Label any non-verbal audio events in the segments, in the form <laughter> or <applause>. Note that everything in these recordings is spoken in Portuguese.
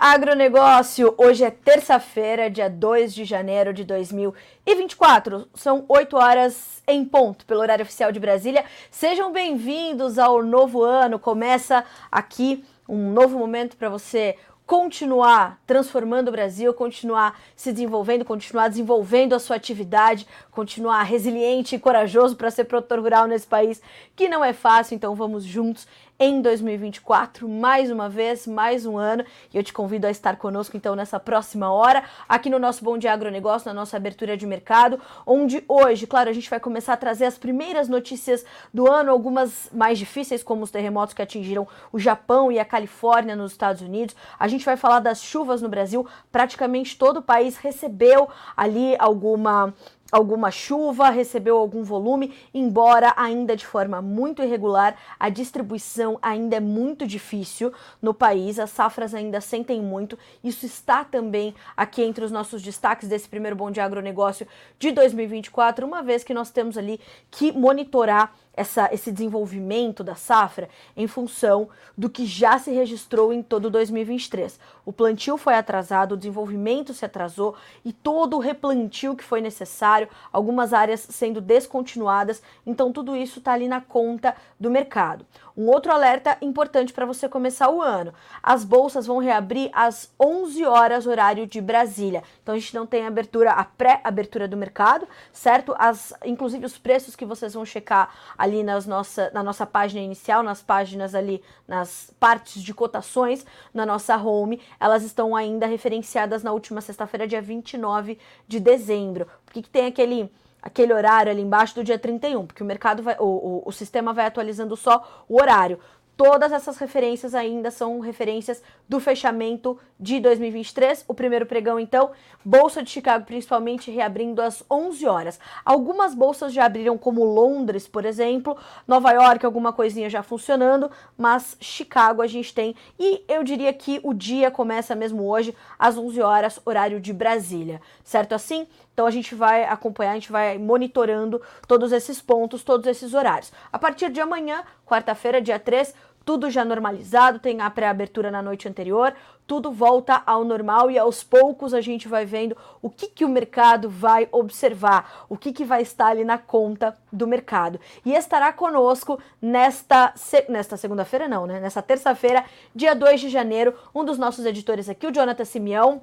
Agronegócio, hoje é terça-feira, dia 2 de janeiro de 2024. São 8 horas em ponto, pelo horário oficial de Brasília. Sejam bem-vindos ao novo ano. Começa aqui um novo momento para você continuar transformando o Brasil, continuar se desenvolvendo, continuar desenvolvendo a sua atividade, continuar resiliente e corajoso para ser produtor rural nesse país que não é fácil. Então vamos juntos em 2024, mais uma vez, mais um ano. E eu te convido a estar conosco então nessa próxima hora, aqui no nosso Bom Dia Agronegócio, na nossa abertura de mercado, onde hoje, claro, a gente vai começar a trazer as primeiras notícias do ano, algumas mais difíceis, como os terremotos que atingiram o Japão e a Califórnia nos Estados Unidos. A gente vai falar das chuvas no Brasil, praticamente todo o país recebeu ali alguma alguma chuva, recebeu algum volume, embora ainda de forma muito irregular, a distribuição ainda é muito difícil no país, as safras ainda sentem muito. Isso está também aqui entre os nossos destaques desse primeiro Bom de Agronegócio de 2024, uma vez que nós temos ali que monitorar essa, esse desenvolvimento da safra em função do que já se registrou em todo 2023. O plantio foi atrasado, o desenvolvimento se atrasou e todo o replantio que foi necessário, algumas áreas sendo descontinuadas, então tudo isso está ali na conta do mercado. Um outro alerta importante para você começar o ano: as bolsas vão reabrir às 11 horas, horário de Brasília. Então a gente não tem abertura, a pré-abertura do mercado, certo? As, inclusive os preços que vocês vão checar ali nas nossa, na nossa página inicial, nas páginas ali, nas partes de cotações na nossa home, elas estão ainda referenciadas na última sexta-feira, dia 29 de dezembro. Por que, que tem aquele aquele horário ali embaixo do dia 31, porque o mercado vai, o, o, o sistema vai atualizando só o horário. Todas essas referências ainda são referências do fechamento de 2023. O primeiro pregão, então, Bolsa de Chicago, principalmente, reabrindo às 11 horas. Algumas bolsas já abriram, como Londres, por exemplo, Nova York, alguma coisinha já funcionando, mas Chicago a gente tem. E eu diria que o dia começa mesmo hoje, às 11 horas, horário de Brasília. Certo assim? Então a gente vai acompanhar, a gente vai monitorando todos esses pontos, todos esses horários. A partir de amanhã, quarta-feira, dia 3, tudo já normalizado, tem a pré-abertura na noite anterior, tudo volta ao normal e aos poucos a gente vai vendo o que, que o mercado vai observar, o que, que vai estar ali na conta do mercado. E estará conosco nesta, nesta segunda-feira, não, né? Nessa terça-feira, dia 2 de janeiro, um dos nossos editores aqui, o Jonathan Simeão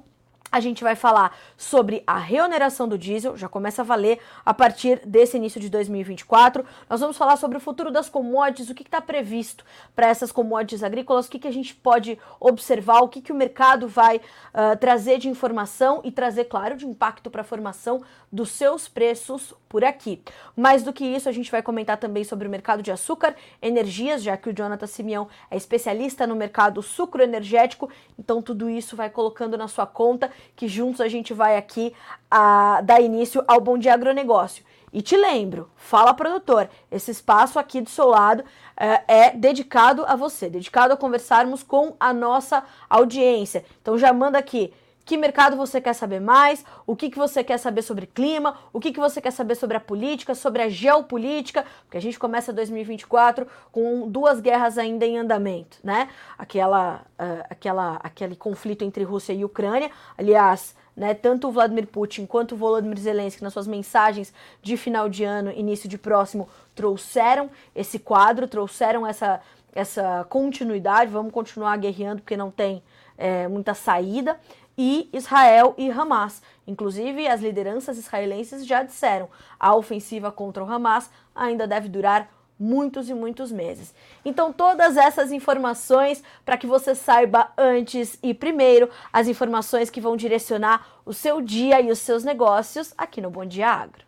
a gente vai falar sobre a reoneração do diesel, já começa a valer a partir desse início de 2024. Nós vamos falar sobre o futuro das commodities, o que está previsto para essas commodities agrícolas, o que, que a gente pode observar, o que, que o mercado vai uh, trazer de informação e trazer, claro, de impacto para a formação dos seus preços por aqui. Mais do que isso, a gente vai comentar também sobre o mercado de açúcar, energias, já que o Jonathan Simeão é especialista no mercado sucro energético, então tudo isso vai colocando na sua conta que juntos a gente vai aqui a, dar início ao Bom Dia Agronegócio. E te lembro, fala produtor, esse espaço aqui do seu lado é, é, dedicado a você, dedicado a conversarmos com a nossa audiência. Então já manda aqui que mercado você quer saber mais, o que, que você quer saber sobre clima, o que, que você quer saber sobre a política, sobre a geopolítica, porque a gente começa 2024 com duas guerras ainda em andamento, né? Aquela, uh, aquela, aquele conflito entre Rússia e Ucrânia, aliás, né, tanto o Vladimir Putin quanto o Volodymyr Zelensky, nas suas mensagens de final de ano, início de próximo, trouxeram esse quadro, trouxeram essa, essa continuidade. Vamos continuar guerreando porque não tem é, muita saída e Israel e Hamas. Inclusive, as lideranças israelenses já disseram a ofensiva contra o Hamas ainda deve durar muitos e muitos meses. Então, todas essas informações para que você saiba antes e primeiro as informações que vão direcionar o seu dia e os seus negócios aqui no Bom Dia Agro.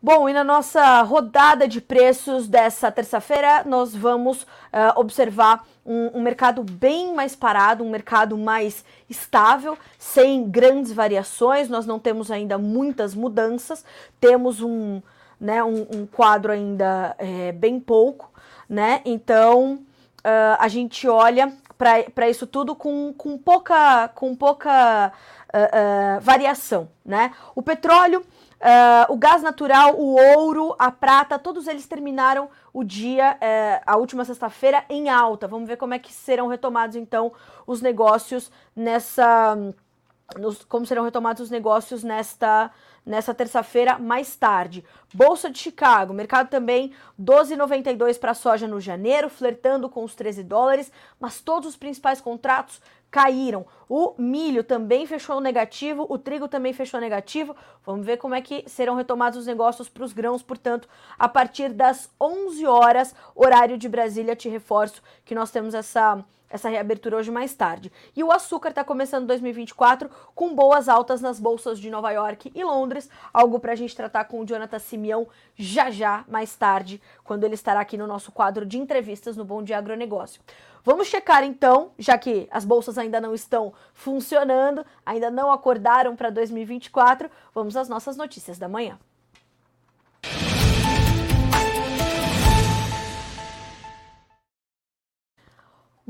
Bom, e na nossa rodada de preços dessa terça-feira, nós vamos uh, observar um, um, mercado bem mais parado, um mercado mais estável, sem grandes variações. Nós não temos ainda muitas mudanças, temos um, né, um, um quadro ainda é, bem pouco, né? Então uh, a gente olha para isso tudo com, com pouca, com pouca uh, variação. Né? O petróleo, uh, o gás natural, o ouro, a prata, todos eles terminaram o dia, a última sexta-feira, em alta. Vamos ver como é que serão retomados então os negócios nessa. Nos, como serão retomados os negócios nesta nessa terça-feira mais tarde. Bolsa de Chicago, mercado também 12,92 para soja no janeiro, flertando com os 13 dólares, mas todos os principais contratos caíram. O milho também fechou negativo, o trigo também fechou negativo. Vamos ver como é que serão retomados os negócios para os grãos, portanto, a partir das 11 horas, horário de Brasília. Te reforço que nós temos essa essa reabertura hoje mais tarde. E o açúcar está começando 2024 com boas altas nas bolsas de Nova York e Londres, algo para a gente tratar com o Jonathan Simeão já já mais tarde, quando ele estará aqui no nosso quadro de entrevistas no Bom Dia Agronegócio. Vamos checar então, já que as bolsas ainda não estão funcionando, ainda não acordaram para 2024, vamos às nossas notícias da manhã.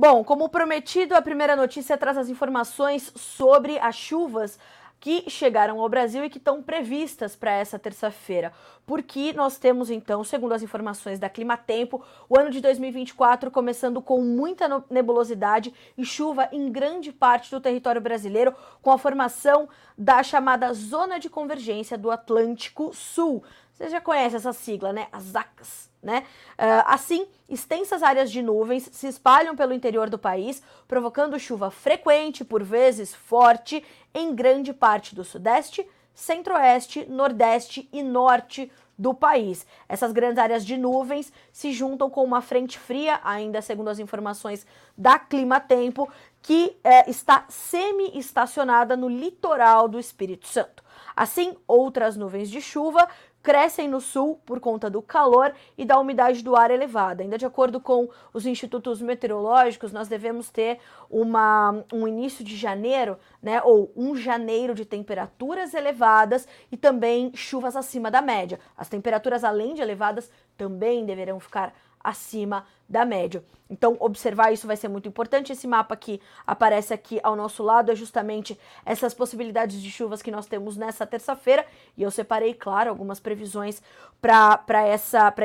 Bom, como prometido, a primeira notícia traz as informações sobre as chuvas que chegaram ao Brasil e que estão previstas para essa terça-feira. Porque nós temos, então, segundo as informações da Climatempo, o ano de 2024 começando com muita nebulosidade e chuva em grande parte do território brasileiro, com a formação da chamada Zona de Convergência do Atlântico Sul. Você já conhece essa sigla, né? As ACAS né? Uh, assim, extensas áreas de nuvens se espalham pelo interior do país, provocando chuva frequente, por vezes forte, em grande parte do sudeste, centro-oeste, nordeste e norte do país. Essas grandes áreas de nuvens se juntam com uma frente fria, ainda segundo as informações da Clima Tempo, que é, está semi-estacionada no litoral do Espírito Santo. Assim, outras nuvens de chuva crescem no sul por conta do calor e da umidade do ar elevada. Ainda de acordo com os institutos meteorológicos, nós devemos ter uma, um início de janeiro, né, ou um janeiro de temperaturas elevadas e também chuvas acima da média. As temperaturas, além de elevadas, também deverão ficar acima da média. Então, observar isso vai ser muito importante. Esse mapa que aparece aqui ao nosso lado é justamente essas possibilidades de chuvas que nós temos nessa terça-feira. E eu separei, claro, algumas previsões para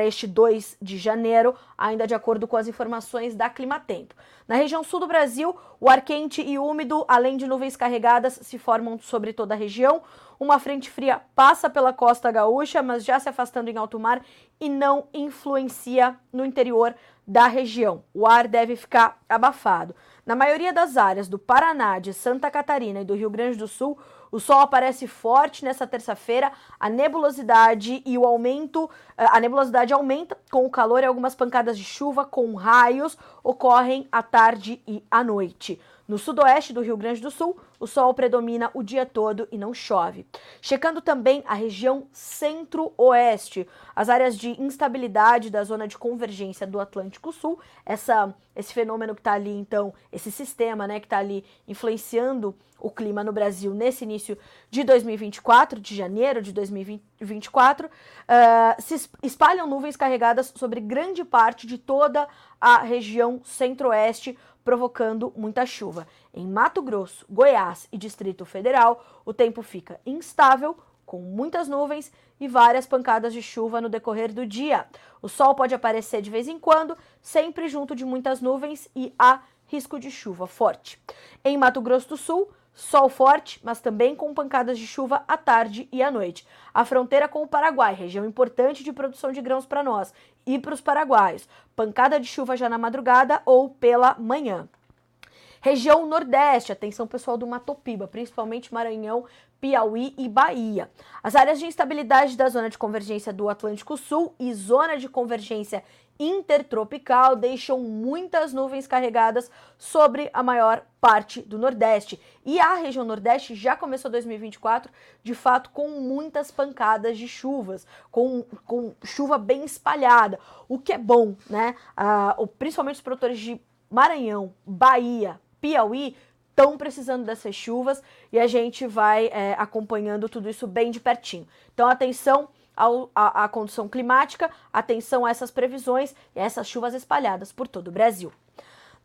este 2 de janeiro, ainda de acordo com as informações da Climatempo. Na região sul do Brasil, o ar quente e úmido, além de nuvens carregadas, se formam sobre toda a região. Uma frente fria passa pela costa gaúcha, mas já se afastando em alto mar e não influencia no interior da região. O ar deve ficar abafado. Na maioria das áreas do Paraná, de Santa Catarina e do Rio Grande do Sul, o sol aparece forte nessa terça-feira. A nebulosidade e o aumento, eh, a nebulosidade aumenta com o calor e algumas pancadas de chuva com raios ocorrem à tarde e à noite. No sudoeste do Rio Grande do Sul, o sol predomina o dia todo e não chove. Checando também a região centro-oeste, as áreas de instabilidade da zona de convergência do Atlântico Sul, essa, esse fenômeno que está ali, então, esse sistema né, que está ali influenciando o clima no Brasil nesse início de 2024, de janeiro de 2024, uh, ah, se espalham nuvens carregadas sobre grande parte de toda a região centro-oeste provocando muita chuva. Em Mato Grosso, Goiás e Distrito Federal, o tempo fica instável, com muitas nuvens e várias pancadas de chuva no decorrer do dia. O sol pode aparecer de vez em quando, sempre junto de muitas nuvens e há risco de chuva forte. Em Mato Grosso do Sul, sol forte, mas também com pancadas de chuva à tarde e à noite. A fronteira com o Paraguai, região importante de produção de grãos para nós e para os paraguaios. Pancada de chuva já na madrugada ou pela manhã. Região Nordeste, atenção pessoal do Matopiba, principalmente Maranhão, Piauí e Bahia. As áreas de instabilidade da zona de convergência do Atlântico Sul e zona de convergência intertropical deixam muitas nuvens carregadas sobre a maior parte do Nordeste. E a região Nordeste já começou 2024, de fato, com muitas pancadas de chuvas, com, com chuva bem espalhada, o que é bom, né? Ah, principalmente os produtores de Maranhão, Bahia, Piauí estão precisando dessas chuvas e a gente vai é, acompanhando tudo isso bem de pertinho. Então, atenção a, a condição climática, atenção a essas previsões e a essas chuvas espalhadas por todo o Brasil.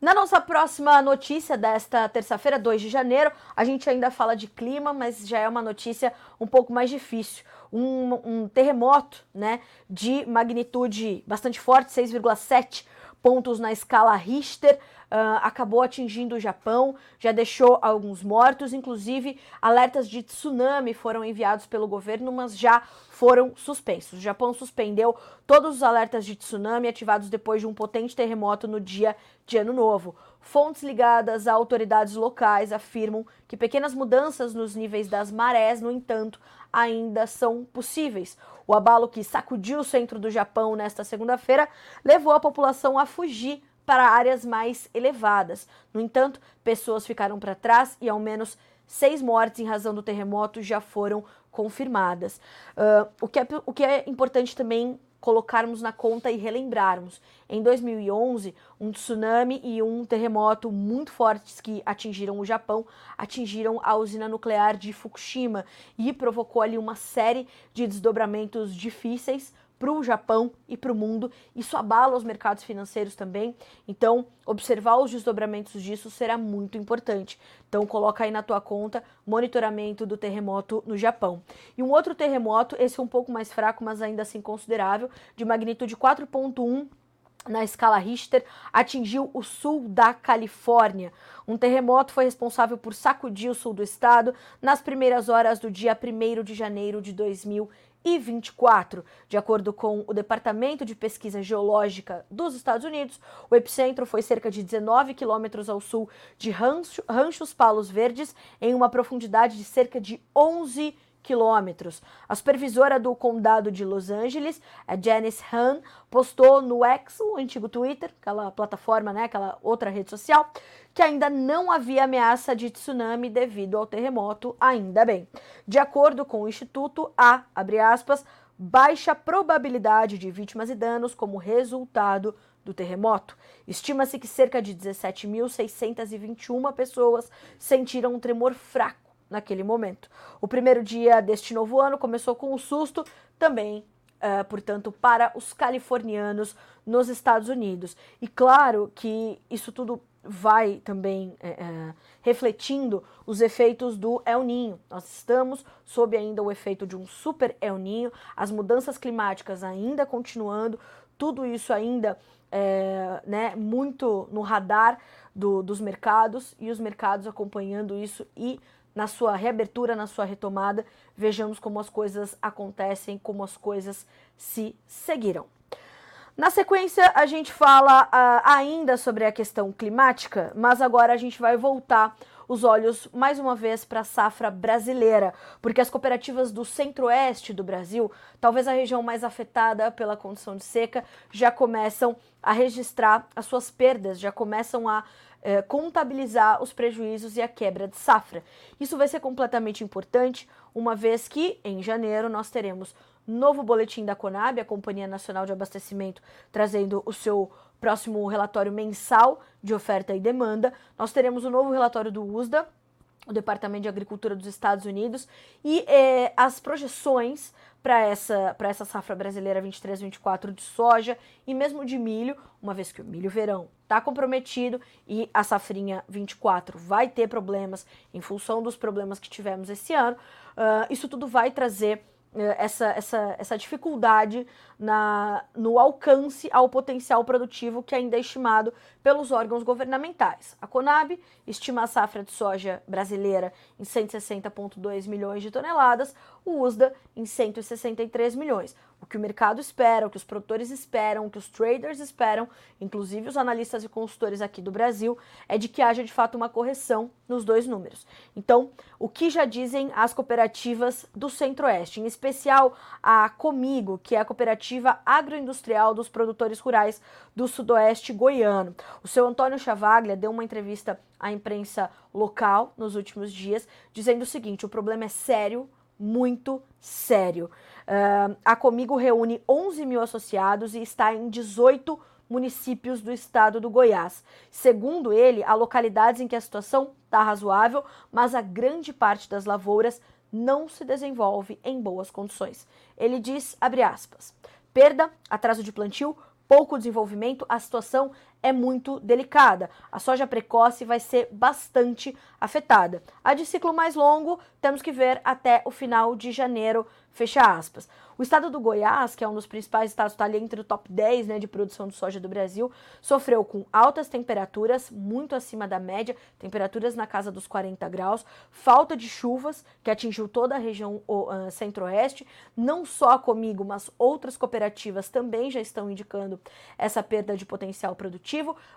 Na nossa próxima notícia desta terça-feira, 2 de janeiro, a gente ainda fala de clima, mas já é uma notícia um pouco mais difícil. Um, um terremoto né, de magnitude bastante forte, 6,7 pontos na escala Richter, uh, acabou atingindo o Japão, já deixou alguns mortos, inclusive alertas de tsunami foram enviados pelo governo, mas já foram suspensos. O Japão suspendeu todos os alertas de tsunami ativados depois de um potente terremoto no dia de Ano Novo. Fontes ligadas a autoridades locais afirmam que pequenas mudanças nos níveis das marés, no entanto, ainda são possíveis. O abalo que sacudiu o centro do Japão nesta segunda-feira levou a população a fugir para áreas mais elevadas. No entanto, pessoas ficaram para trás e ao menos seis mortes em razão do terremoto já foram confirmadas. Uh, o, que é, o que é importante também colocarmos na conta e relembrarmos. Em 2011, um tsunami e um terremoto muito fortes que atingiram o Japão atingiram a usina nuclear de Fukushima e provocou ali uma série de desdobramentos difíceis para o Japão e para o mundo. Isso abala os mercados financeiros também. Então, observar os desdobramentos disso será muito importante. Então, coloca aí na tua conta monitoramento do terremoto no Japão. E um outro terremoto, esse é um pouco mais fraco, mas ainda assim considerável, de magnitude 4.1 na escala Richter, atingiu o sul da Califórnia. Um terremoto foi responsável por sacudir o sul do estado nas primeiras horas do dia 1 de janeiro de 2020 e 24. De acordo com o Departamento de Pesquisa Geológica dos Estados Unidos, o epicentro foi cerca de 19 quilômetros ao sul de Rancho, Ranchos Palos Verdes, em uma profundidade de cerca de 11 quilômetros quilômetros. A supervisora do condado de Los Angeles, a Janice Hahn, postou no X, o antigo Twitter, aquela plataforma, né, aquela outra rede social, que ainda não havia ameaça de tsunami devido ao terremoto, ainda bem. De acordo com o instituto, há, abre aspas, baixa probabilidade de vítimas e danos como resultado do terremoto. Estima-se que cerca de 17.621 pessoas sentiram um tremor fraco naquele momento. O primeiro dia deste novo ano começou com um susto também, uh, portanto, para os californianos nos Estados Unidos. E claro que isso tudo vai também é, é, refletindo os efeitos do El Ninho. Nós estamos sob ainda o efeito de um super El Ninho, as mudanças climáticas ainda continuando, tudo isso ainda é, né, muito no radar do, dos mercados e os mercados acompanhando isso e na sua reabertura, na sua retomada, vejamos como as coisas acontecem, como as coisas se seguiram. Na sequência, a gente fala uh, ainda sobre a questão climática, mas agora a gente vai voltar os olhos mais uma vez para a safra brasileira, porque as cooperativas do centro-oeste do Brasil, talvez a região mais afetada pela condição de seca, já começam a registrar as suas perdas, já começam a é, contabilizar os prejuízos e a quebra de safra. Isso vai ser completamente importante, uma vez que em janeiro nós teremos novo boletim da Conab, a Companhia Nacional de Abastecimento, trazendo o seu próximo relatório mensal de oferta e demanda. Nós teremos o novo relatório do USDA, o Departamento de Agricultura dos Estados Unidos, e é, as projeções para essa, essa safra brasileira 23-24 de soja e mesmo de milho, uma vez que o milho verão está comprometido e a safrinha 24 vai ter problemas em função dos problemas que tivemos esse ano. Uh, isso tudo vai trazer essa, essa, essa dificuldade na, no alcance ao potencial produtivo que ainda é estimado pelos órgãos governamentais. A Conab estima a safra de soja brasileira em 160,2 milhões de toneladas, o USDA em 163 milhões. O que o mercado espera, o que os produtores esperam, o que os traders esperam, inclusive os analistas e consultores aqui do Brasil, é de que haja de fato uma correção nos dois números. Então, o que já dizem as cooperativas do Centro-Oeste, em especial a Comigo, que é a cooperativa agroindustrial dos produtores rurais do Sudoeste goiano. O seu Antônio Chavaglia deu uma entrevista à imprensa local nos últimos dias, dizendo o seguinte: o problema é sério, muito sério. Uh, a Comigo reúne 11 mil associados e está em 18 municípios do estado do Goiás. Segundo ele, há localidades em que a situação está razoável, mas a grande parte das lavouras não se desenvolve em boas condições. Ele diz, abre aspas, perda, atraso de plantio, pouco desenvolvimento, a situação é muito delicada. A soja precoce vai ser bastante afetada. A de ciclo mais longo, temos que ver até o final de janeiro, fecha aspas. O estado do Goiás, que é um dos principais estados, está ali entre o top 10 né, de produção de soja do Brasil, sofreu com altas temperaturas, muito acima da média, temperaturas na casa dos 40 graus, falta de chuvas, que atingiu toda a região uh, centro-oeste. Não só comigo, mas outras cooperativas também já estão indicando essa perda de potencial produtivo,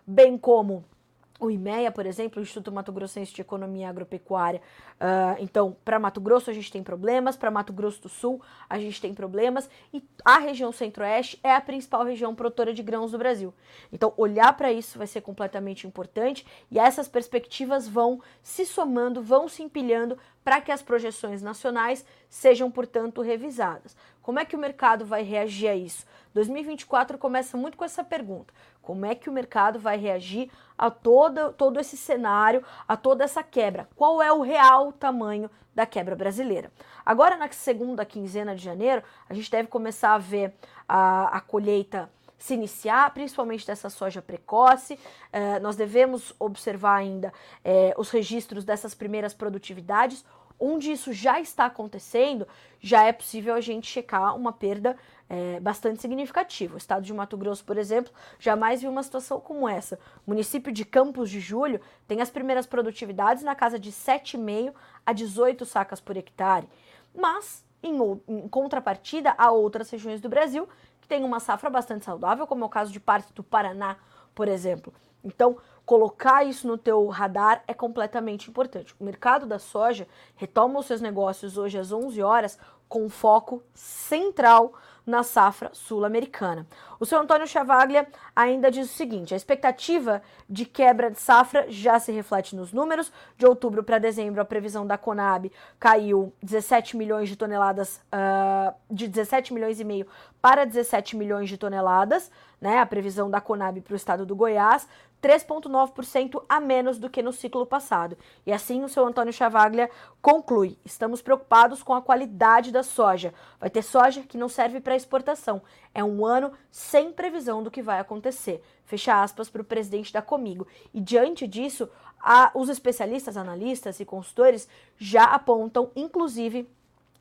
bem como o IMEA, por exemplo, o Instituto Mato Grossense de Economia Agropecuária. Uh, então, para Mato Grosso a gente tem problemas, para Mato Grosso do Sul a gente tem problemas, e a região centro-oeste é a principal região produtora de grãos do Brasil. Então, olhar para isso vai ser completamente importante e essas perspectivas vão se somando, vão se empilhando para que as projeções nacionais sejam, portanto, revisadas. Como é que o mercado vai reagir a isso? 2024 começa muito com essa pergunta: como é que o mercado vai reagir a todo, todo esse cenário, a toda essa quebra? Qual é o real tamanho da quebra brasileira? Agora, na segunda quinzena de janeiro, a gente deve começar a ver a, a colheita se iniciar, principalmente dessa soja precoce. Eh, nós devemos observar ainda eh, os registros dessas primeiras produtividades. Onde isso já está acontecendo, já é possível a gente checar uma perda é, bastante significativa. O estado de Mato Grosso, por exemplo, jamais viu uma situação como essa. O município de Campos de Julho tem as primeiras produtividades na casa de 7,5 a 18 sacas por hectare. Mas, em, em contrapartida, há outras regiões do Brasil que tem uma safra bastante saudável, como é o caso de parte do Paraná, por exemplo. Então, colocar isso no teu radar é completamente importante. O mercado da soja retoma os seus negócios hoje às 11 horas com foco central na safra sul-americana. O seu Antônio Chavaglia ainda diz o seguinte: a expectativa de quebra de safra já se reflete nos números. De outubro para dezembro, a previsão da Conab caiu 17 milhões de toneladas, uh, de 17 milhões e meio para 17 milhões de toneladas, né? A previsão da Conab para o estado do Goiás. 3,9% a menos do que no ciclo passado. E assim o seu Antônio Chavaglia conclui: estamos preocupados com a qualidade da soja. Vai ter soja que não serve para exportação. É um ano sem previsão do que vai acontecer. Fecha aspas para o presidente da Comigo. E diante disso, a, os especialistas, analistas e consultores já apontam, inclusive,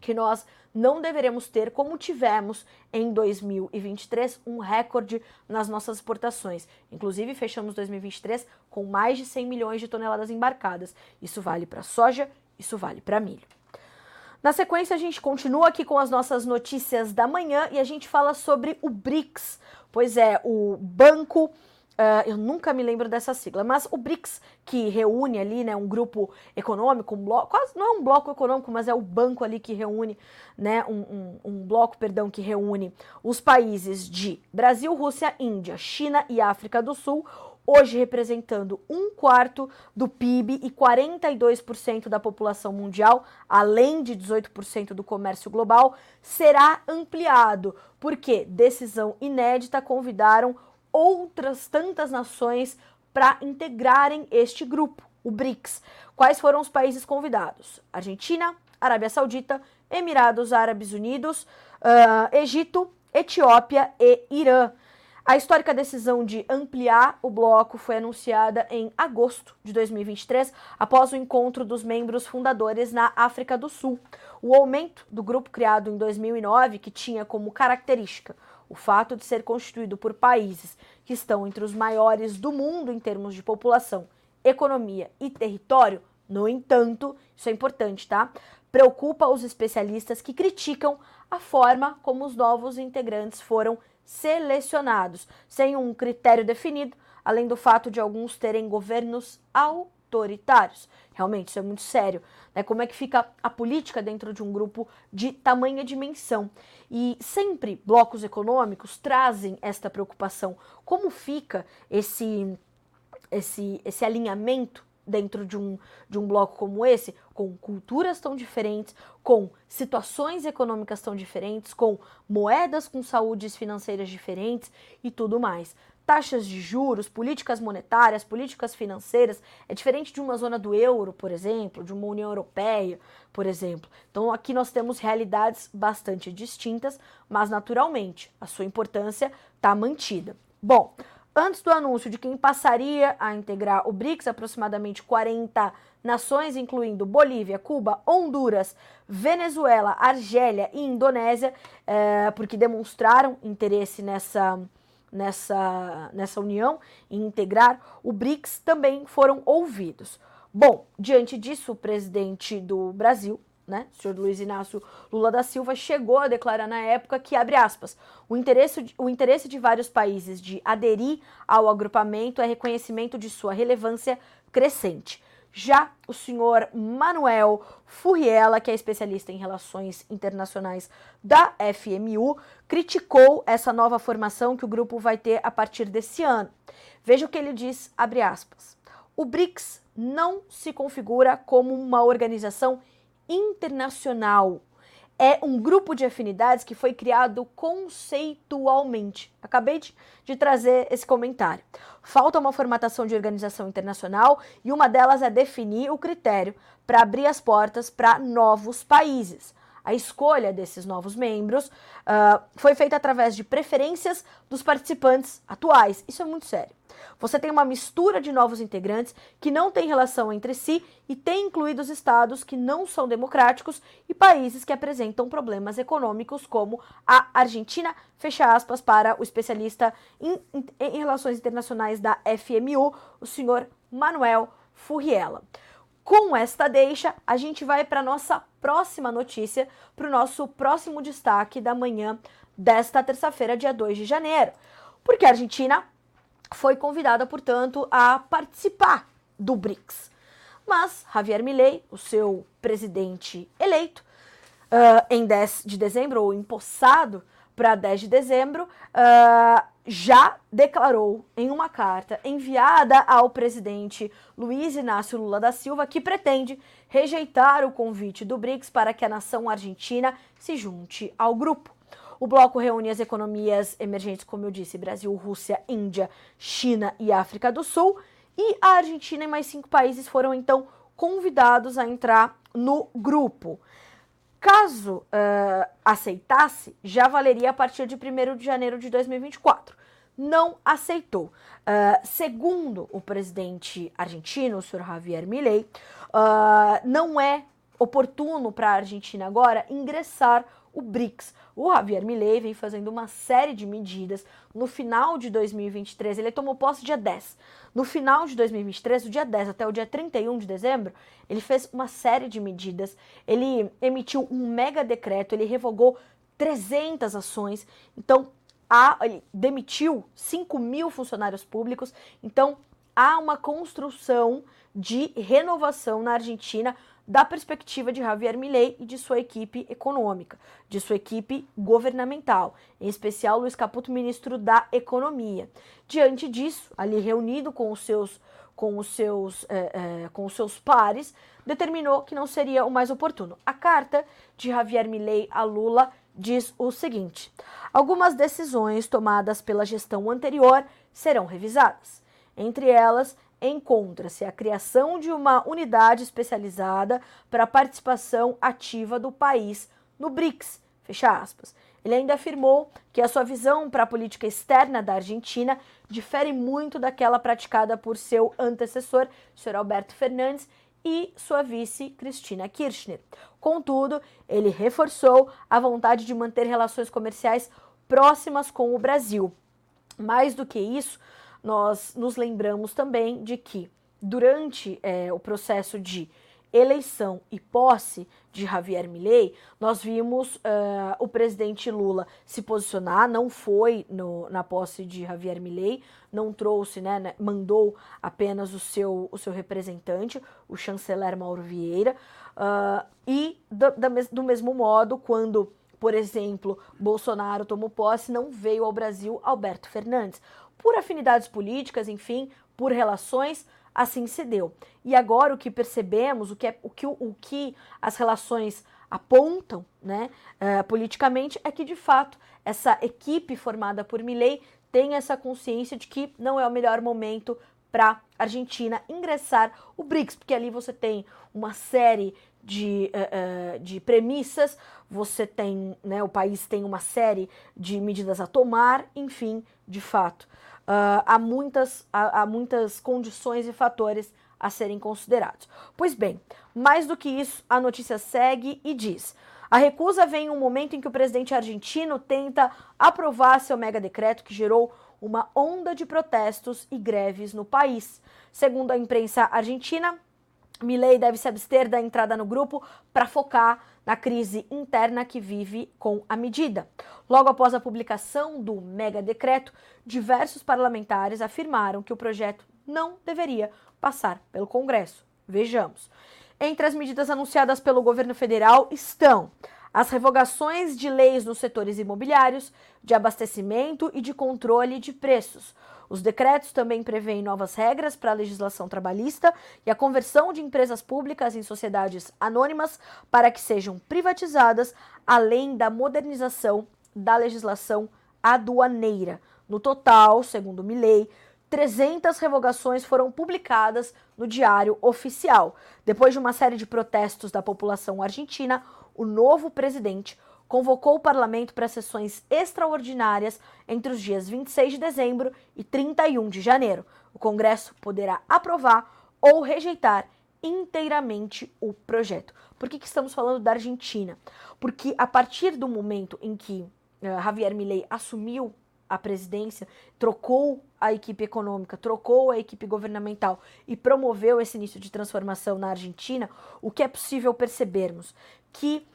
que nós não deveremos ter, como tivemos em 2023, um recorde nas nossas exportações. Inclusive, fechamos 2023 com mais de 100 milhões de toneladas embarcadas. Isso vale para soja, isso vale para milho. Na sequência, a gente continua aqui com as nossas notícias da manhã e a gente fala sobre o BRICS. Pois é, o Banco Uh, eu nunca me lembro dessa sigla, mas o BRICS, que reúne ali, né, um grupo econômico, um bloco, quase não é um bloco econômico, mas é o banco ali que reúne, né, um, um, um bloco, perdão, que reúne os países de Brasil, Rússia, Índia, China e África do Sul, hoje representando um quarto do PIB e 42% da população mundial, além de 18% do comércio global, será ampliado, porque decisão inédita convidaram outras tantas nações para integrarem este grupo, o BRICS. Quais foram os países convidados? Argentina, Arábia Saudita, Emirados Árabes Unidos, uh, Egito, Etiópia e Irã. A histórica decisão de ampliar o bloco foi anunciada em agosto de 2023, após o encontro dos membros fundadores na África do Sul. O aumento do grupo criado em 2009, que tinha como característica o fato de ser constituído por países que estão entre os maiores do mundo em termos de população, economia e território, no entanto, isso é importante, tá? Preocupa os especialistas que criticam a forma como os novos integrantes foram selecionados, sem um critério definido, além do fato de alguns terem governos autoritários. Realmente, isso é muito sério. Né? Como é que fica a política dentro de um grupo de tamanha dimensão? E sempre blocos econômicos trazem esta preocupação. Como fica esse, esse, esse alinhamento dentro de um, de um bloco como esse, com culturas tão diferentes, com situações econômicas tão diferentes, com moedas com saúdes financeiras diferentes e tudo mais taxas de juros, políticas monetárias, políticas financeiras, é diferente de uma zona do euro, por exemplo, de uma União Europeia, por exemplo. Então aqui nós temos realidades bastante distintas, mas naturalmente a sua importância está mantida. Bom, Antes do anúncio de quem passaria a integrar o BRICS, aproximadamente 40 nações, incluindo Bolívia, Cuba, Honduras, Venezuela, Argélia e Indonésia, é, porque demonstraram interesse nessa, nessa, nessa união e integrar o BRICS, também foram ouvidos. Bom, diante disso, o presidente do Brasil, né, o senhor Luiz Inácio Lula da Silva, chegou a declarar na época que, abre aspas, o interesse, o interesse de vários países de aderir ao agrupamento é reconhecimento de sua relevância crescente. Já o senhor Manuel Furriela, que é especialista em relações internacionais da FMU, criticou essa nova formação que o grupo vai ter a partir desse ano. Veja o que ele diz, abre aspas. O BRICS não se configura como uma organização internacional. É um grupo de afinidades que foi criado conceitualmente. Acabei de, de trazer esse comentário. Falta uma formatação de organização internacional e uma delas é definir o critério para abrir as portas para novos países. A escolha desses novos membros uh, foi feita através de preferências dos participantes atuais. Isso é muito sério. Você tem uma mistura de novos integrantes que não têm relação entre si e tem incluídos estados que não são democráticos e países que apresentam problemas econômicos, como a Argentina, fecha aspas, para o especialista em, em, em relações internacionais da FMU, o senhor Manuel Furriela. Com esta deixa, a gente vai para nossa próxima notícia, para o nosso próximo destaque da manhã desta terça-feira, dia 2 de janeiro. Porque a Argentina foi convidada, portanto, a participar do BRICS. Mas Javier Milei, o seu presidente eleito, uh, em 10 de dezembro, ou empossado para 10 de dezembro, uh, já declarou em uma carta enviada ao presidente Luiz Inácio Lula da Silva que pretende rejeitar o convite do BRICS para que a nação argentina se junte ao grupo. O bloco reúne as economias emergentes, como eu disse, Brasil, Rússia, Índia, China e África do Sul. E a Argentina e mais cinco países foram então convidados a entrar no grupo. Caso uh, aceitasse, já valeria a partir de 1 de janeiro de 2024. Não aceitou. Uh, segundo o presidente argentino, o senhor Javier Milei, uh, não é oportuno para a Argentina agora ingressar o BRICS. O Javier Milei vem fazendo uma série de medidas. No final de 2023, ele tomou posse dia 10. No final de 2023, do dia 10 até o dia 31 de dezembro, ele fez uma série de medidas. Ele emitiu um mega decreto, ele revogou 300 ações. Então, há, ele demitiu 5 mil funcionários públicos. Então, há uma construção de renovação na Argentina da perspectiva de Javier Milei e de sua equipe econômica, de sua equipe governamental, em especial Luiz Caputo, ministro da Economia. Diante disso, ali reunido com os seus com os seus, é, é, com os seus pares, determinou que não seria o mais oportuno. A carta de Javier Milei a Lula diz o seguinte: algumas decisões tomadas pela gestão anterior serão revisadas. Entre elas, encontra-se a criação de uma unidade especializada para a participação ativa do país no BRICS. Fecha aspas. Ele ainda afirmou que a sua visão para a política externa da Argentina difere muito daquela praticada por seu antecessor, Sr. Alberto Fernandes, e sua vice, Cristina Kirchner. Contudo, ele reforçou a vontade de manter relações comerciais próximas com o Brasil. Mais do que isso, nós nos lembramos também de que durante é, o processo de eleição e posse de Javier Milei, nós vimos uh, o presidente Lula se posicionar, não foi no, na posse de Javier Milei, não trouxe, né, né mandou apenas o seu, o seu representante, o chanceler Mauro Vieira, uh, e do, da, do mesmo modo, quando, por exemplo, Bolsonaro tomou posse, não veio ao Brasil Alberto Fernandes por afinidades políticas, enfim, por relações, assim se deu. E agora o que percebemos, o que, é, o que, o que as relações apontam, né, uh, politicamente, é que de fato essa equipe formada por Milley tem essa consciência de que não é o melhor momento para a Argentina ingressar o BRICS, porque ali você tem uma série de, uh, uh, de premissas, você tem, né, o país tem uma série de medidas a tomar, enfim, de fato. Uh, há, muitas, há, há muitas condições e fatores a serem considerados. Pois bem, mais do que isso, a notícia segue e diz. A recusa vem em um momento em que o presidente argentino tenta aprovar seu mega decreto que gerou uma onda de protestos e greves no país. Segundo a imprensa argentina, Milei deve se abster da entrada no grupo para focar na crise interna que vive com a medida. Logo após a publicação do mega decreto, diversos parlamentares afirmaram que o projeto não deveria passar pelo Congresso. Vejamos. Entre as medidas anunciadas pelo governo federal estão as revogações de leis nos setores imobiliários, de abastecimento e de controle de preços. Os decretos também prevêem novas regras para a legislação trabalhista e a conversão de empresas públicas em sociedades anônimas para que sejam privatizadas, além da modernização da legislação aduaneira. No total, segundo Milley, 300 revogações foram publicadas no Diário Oficial. Depois de uma série de protestos da população argentina, o novo presidente convocou o parlamento para sessões extraordinárias entre os dias 26 de dezembro e 31 de janeiro. O Congresso poderá aprovar ou rejeitar inteiramente o projeto. Por que, que estamos falando da Argentina? Porque a partir do momento em que uh, Javier Milei assumiu a presidência, trocou a equipe econômica, trocou a equipe governamental e promoveu esse início de transformação na Argentina, o que é possível percebermos? Que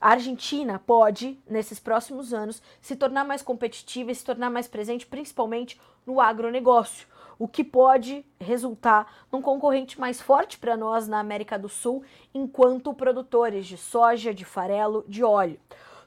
a Argentina pode, nesses próximos anos, se tornar mais competitiva e se tornar mais presente, principalmente no agronegócio, o que pode resultar num concorrente mais forte para nós na América do Sul, enquanto produtores de soja, de farelo, de óleo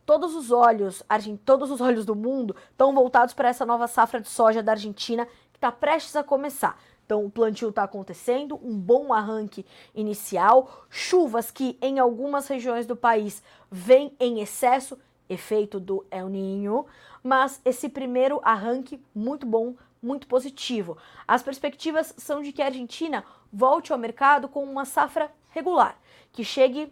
todos os olhos, todos os olhos do mundo estão voltados para essa nova safra de soja da Argentina que está prestes a começar. Então, o plantio está acontecendo, um bom arranque inicial, chuvas que em algumas regiões do país vêm em excesso, efeito do El Ninho, mas esse primeiro arranque muito bom, muito positivo. As perspectivas são de que a Argentina volte ao mercado com uma safra regular, que chegue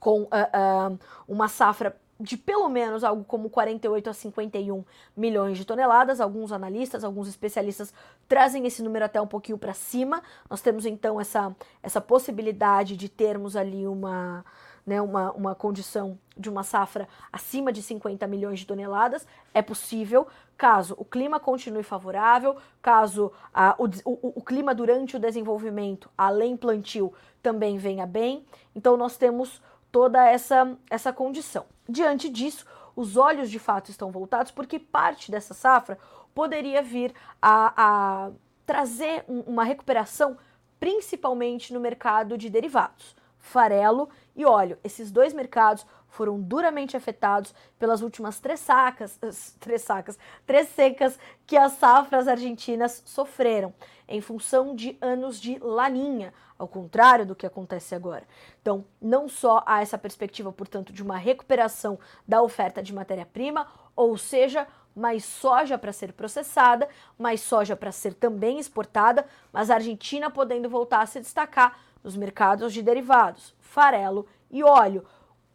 com uh, uh, uma safra de pelo menos algo como 48 a 51 milhões de toneladas. Alguns analistas, alguns especialistas trazem esse número até um pouquinho para cima. Nós temos então essa, essa possibilidade de termos ali uma, né, uma, uma condição de uma safra acima de 50 milhões de toneladas. É possível, caso o clima continue favorável, caso a, o, o, o clima durante o desenvolvimento, além plantio, também venha bem. Então, nós temos toda essa, essa condição. Diante disso, os olhos de fato estão voltados porque parte dessa safra poderia vir a, a trazer um, uma recuperação, principalmente no mercado de derivados, farelo e óleo. Esses dois mercados foram duramente afetados pelas últimas três sacas, três sacas, três secas que as safras argentinas sofreram em função de anos de laninha, ao contrário do que acontece agora. Então, não só há essa perspectiva, portanto, de uma recuperação da oferta de matéria-prima, ou seja, mais soja para ser processada, mais soja para ser também exportada, mas a Argentina podendo voltar a se destacar nos mercados de derivados, farelo e óleo.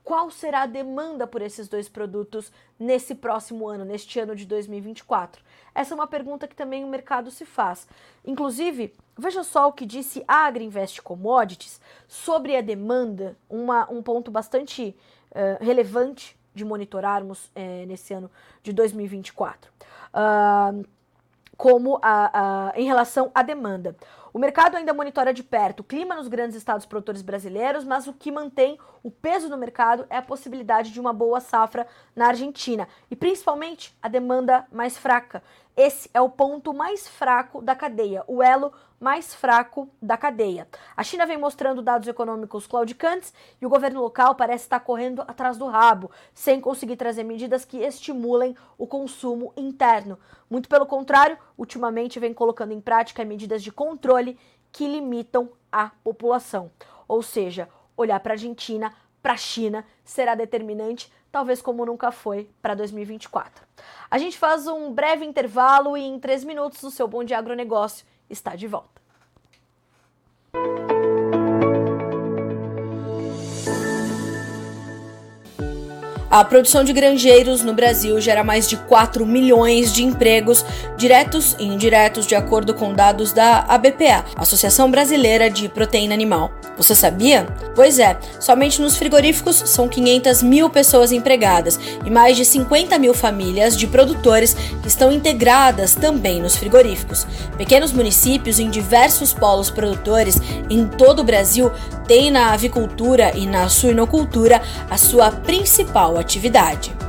Qual será a demanda por esses dois produtos nesse próximo ano, neste ano de 2024? Essa é uma pergunta que também o mercado se faz. Inclusive, veja só o que disse a Agriinvest Commodities sobre a demanda, uma, um ponto bastante uh, relevante de monitorarmos uh, nesse ano de 2024. Uh, como a, a, em relação à demanda. O mercado ainda monitora de perto o clima nos grandes estados produtores brasileiros, mas o que mantém o peso no mercado é a possibilidade de uma boa safra na Argentina e principalmente a demanda mais fraca. Esse é o ponto mais fraco da cadeia, o elo mais fraco da cadeia. A China vem mostrando dados econômicos claudicantes e o governo local parece estar correndo atrás do rabo, sem conseguir trazer medidas que estimulem o consumo interno. Muito pelo contrário, ultimamente vem colocando em prática medidas de controle que limitam a população. Ou seja, olhar para a Argentina, para a China, será determinante talvez como nunca foi para 2024. A gente faz um breve intervalo e em três minutos o seu Bom de Agronegócio está de volta. A produção de granjeiros no Brasil gera mais de 4 milhões de empregos, diretos e indiretos, de acordo com dados da ABPA, Associação Brasileira de Proteína Animal. Você sabia? Pois é, somente nos frigoríficos são 500 mil pessoas empregadas e mais de 50 mil famílias de produtores que estão integradas também nos frigoríficos. Pequenos municípios em diversos polos produtores em todo o Brasil têm na avicultura e na suinocultura a sua principal atividade.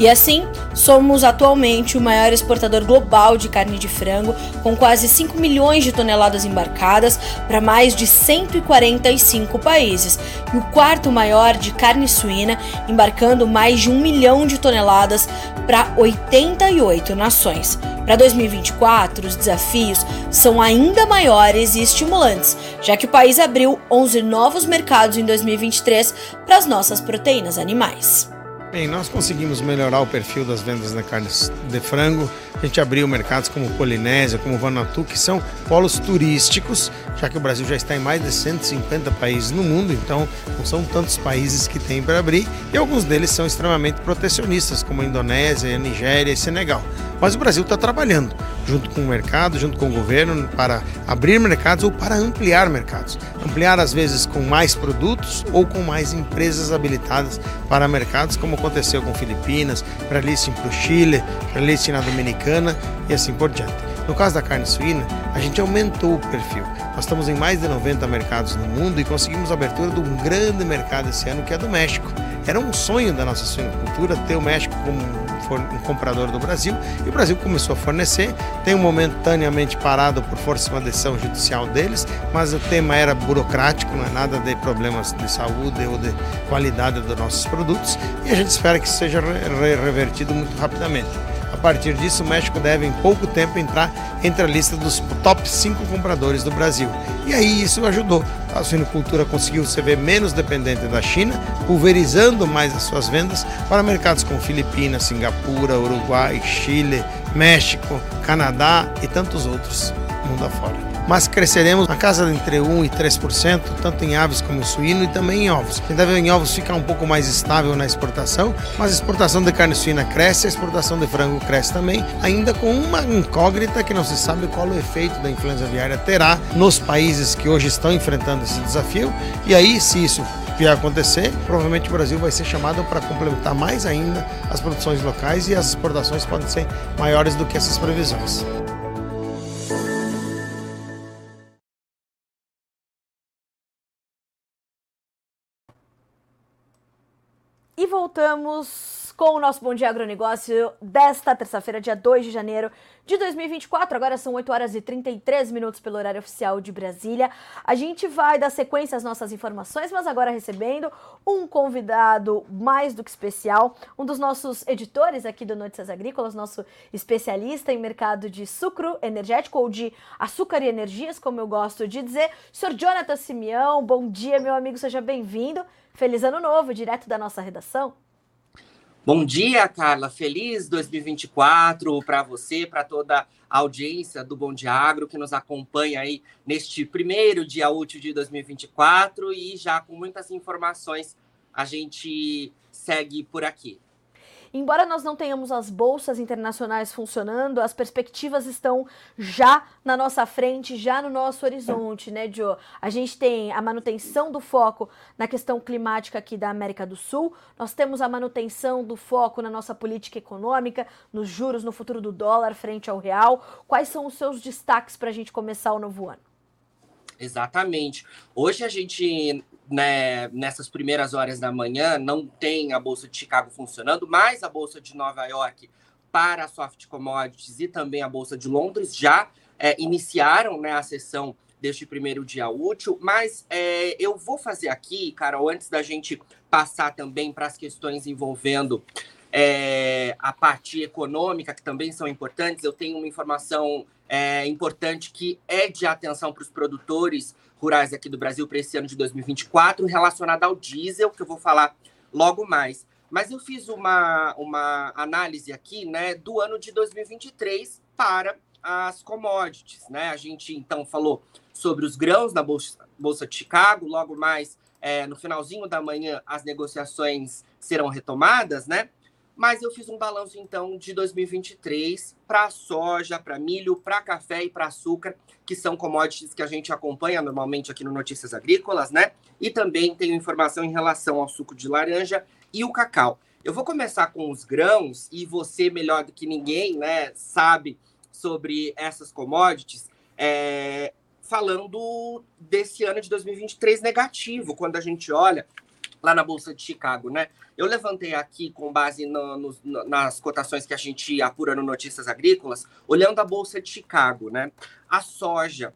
E assim, somos atualmente o maior exportador global de carne de frango, com quase 5 milhões de toneladas embarcadas para mais de 145 países, e o quarto maior de carne suína, embarcando mais de um milhão de toneladas para 88 nações. Para 2024, os desafios são ainda maiores e estimulantes, já que o país abriu 11 novos mercados em 2023 para as nossas proteínas animais. Bem, nós conseguimos melhorar o perfil das vendas de carnes de frango. A gente abriu mercados como Polinésia, como Vanuatu, que são polos turísticos, já que o Brasil já está em mais de 150 países no mundo, então não são tantos países que tem para abrir, e alguns deles são extremamente protecionistas, como a Indonésia, a Nigéria e Senegal. Mas o Brasil está trabalhando junto com o mercado, junto com o governo, para abrir mercados ou para ampliar mercados. Ampliar, às vezes, com mais produtos ou com mais empresas habilitadas para mercados, como aconteceu com Filipinas, para listing para o Chile, para listing na Dominicana e assim por diante. No caso da carne suína, a gente aumentou o perfil. Nós estamos em mais de 90 mercados no mundo e conseguimos a abertura de um grande mercado esse ano, que é do México. Era um sonho da nossa suinocultura ter o México como um comprador do Brasil e o Brasil começou a fornecer. Tem momentaneamente parado por força de uma decisão judicial deles, mas o tema era burocrático, não é nada de problemas de saúde ou de qualidade dos nossos produtos e a gente espera que seja revertido muito rapidamente. A partir disso, o México deve em pouco tempo entrar entre a lista dos top 5 compradores do Brasil. E aí isso ajudou. A suinocultura conseguiu se ver menos dependente da China, pulverizando mais as suas vendas para mercados como Filipinas, Singapura, Uruguai, Chile, México, Canadá e tantos outros mundo afora mas cresceremos na casa entre 1% e 3%, tanto em aves como em suíno e também em ovos. A gente deve em ovos ficar um pouco mais estável na exportação, mas a exportação de carne suína cresce, a exportação de frango cresce também, ainda com uma incógnita que não se sabe qual o efeito da influenza aviária terá nos países que hoje estão enfrentando esse desafio. E aí, se isso vier acontecer, provavelmente o Brasil vai ser chamado para complementar mais ainda as produções locais e as exportações podem ser maiores do que essas previsões. Voltamos com o nosso Bom Dia Agronegócio desta terça-feira, dia 2 de janeiro de 2024. Agora são 8 horas e 33 minutos pelo horário oficial de Brasília. A gente vai dar sequência às nossas informações, mas agora recebendo um convidado mais do que especial, um dos nossos editores aqui do Notícias Agrícolas, nosso especialista em mercado de sucro energético ou de açúcar e energias, como eu gosto de dizer, Sr. Jonathan Simeão. Bom dia, meu amigo, seja bem-vindo. Feliz ano novo, direto da nossa redação. Bom dia, Carla. Feliz 2024 para você, para toda a audiência do Bom Dia Agro que nos acompanha aí neste primeiro dia útil de 2024 e já com muitas informações a gente segue por aqui. Embora nós não tenhamos as bolsas internacionais funcionando, as perspectivas estão já na nossa frente, já no nosso horizonte, né, Joe? A gente tem a manutenção do foco na questão climática aqui da América do Sul, nós temos a manutenção do foco na nossa política econômica, nos juros, no futuro do dólar frente ao real. Quais são os seus destaques para a gente começar o novo ano? Exatamente. Hoje a gente né, nessas primeiras horas da manhã, não tem a Bolsa de Chicago funcionando, mas a Bolsa de Nova York para soft commodities e também a Bolsa de Londres já é, iniciaram né, a sessão deste primeiro dia útil, mas é, eu vou fazer aqui, Carol, antes da gente passar também para as questões envolvendo é, a parte econômica, que também são importantes, eu tenho uma informação é, importante que é de atenção para os produtores rurais aqui do Brasil para esse ano de 2024, relacionada ao diesel, que eu vou falar logo mais. Mas eu fiz uma, uma análise aqui né, do ano de 2023 para as commodities. Né? A gente então falou sobre os grãos na Bolsa, Bolsa de Chicago, logo mais é, no finalzinho da manhã as negociações serão retomadas, né? Mas eu fiz um balanço então de 2023 para soja, para milho, para café e para açúcar, que são commodities que a gente acompanha normalmente aqui no Notícias Agrícolas, né? E também tenho informação em relação ao suco de laranja e o cacau. Eu vou começar com os grãos e você melhor do que ninguém, né, sabe sobre essas commodities. É, falando desse ano de 2023 negativo, quando a gente olha lá na Bolsa de Chicago, né? Eu levantei aqui com base no, no, nas cotações que a gente apura no Notícias Agrícolas, olhando a Bolsa de Chicago, né? A soja,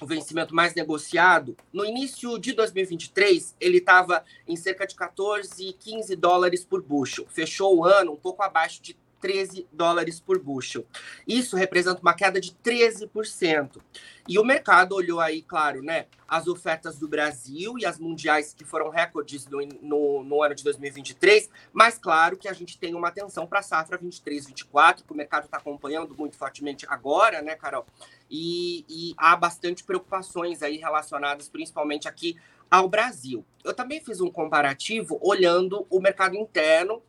o vencimento mais negociado, no início de 2023, ele estava em cerca de 14, 15 dólares por bushel. Fechou o ano um pouco abaixo de 13 dólares por bushel. Isso representa uma queda de 13%. E o mercado olhou aí, claro, né, as ofertas do Brasil e as mundiais que foram recordes no, no, no ano de 2023, mas claro que a gente tem uma atenção para a safra 23-24, que o mercado está acompanhando muito fortemente agora, né, Carol? E, e há bastante preocupações aí relacionadas principalmente aqui ao Brasil. Eu também fiz um comparativo olhando o mercado interno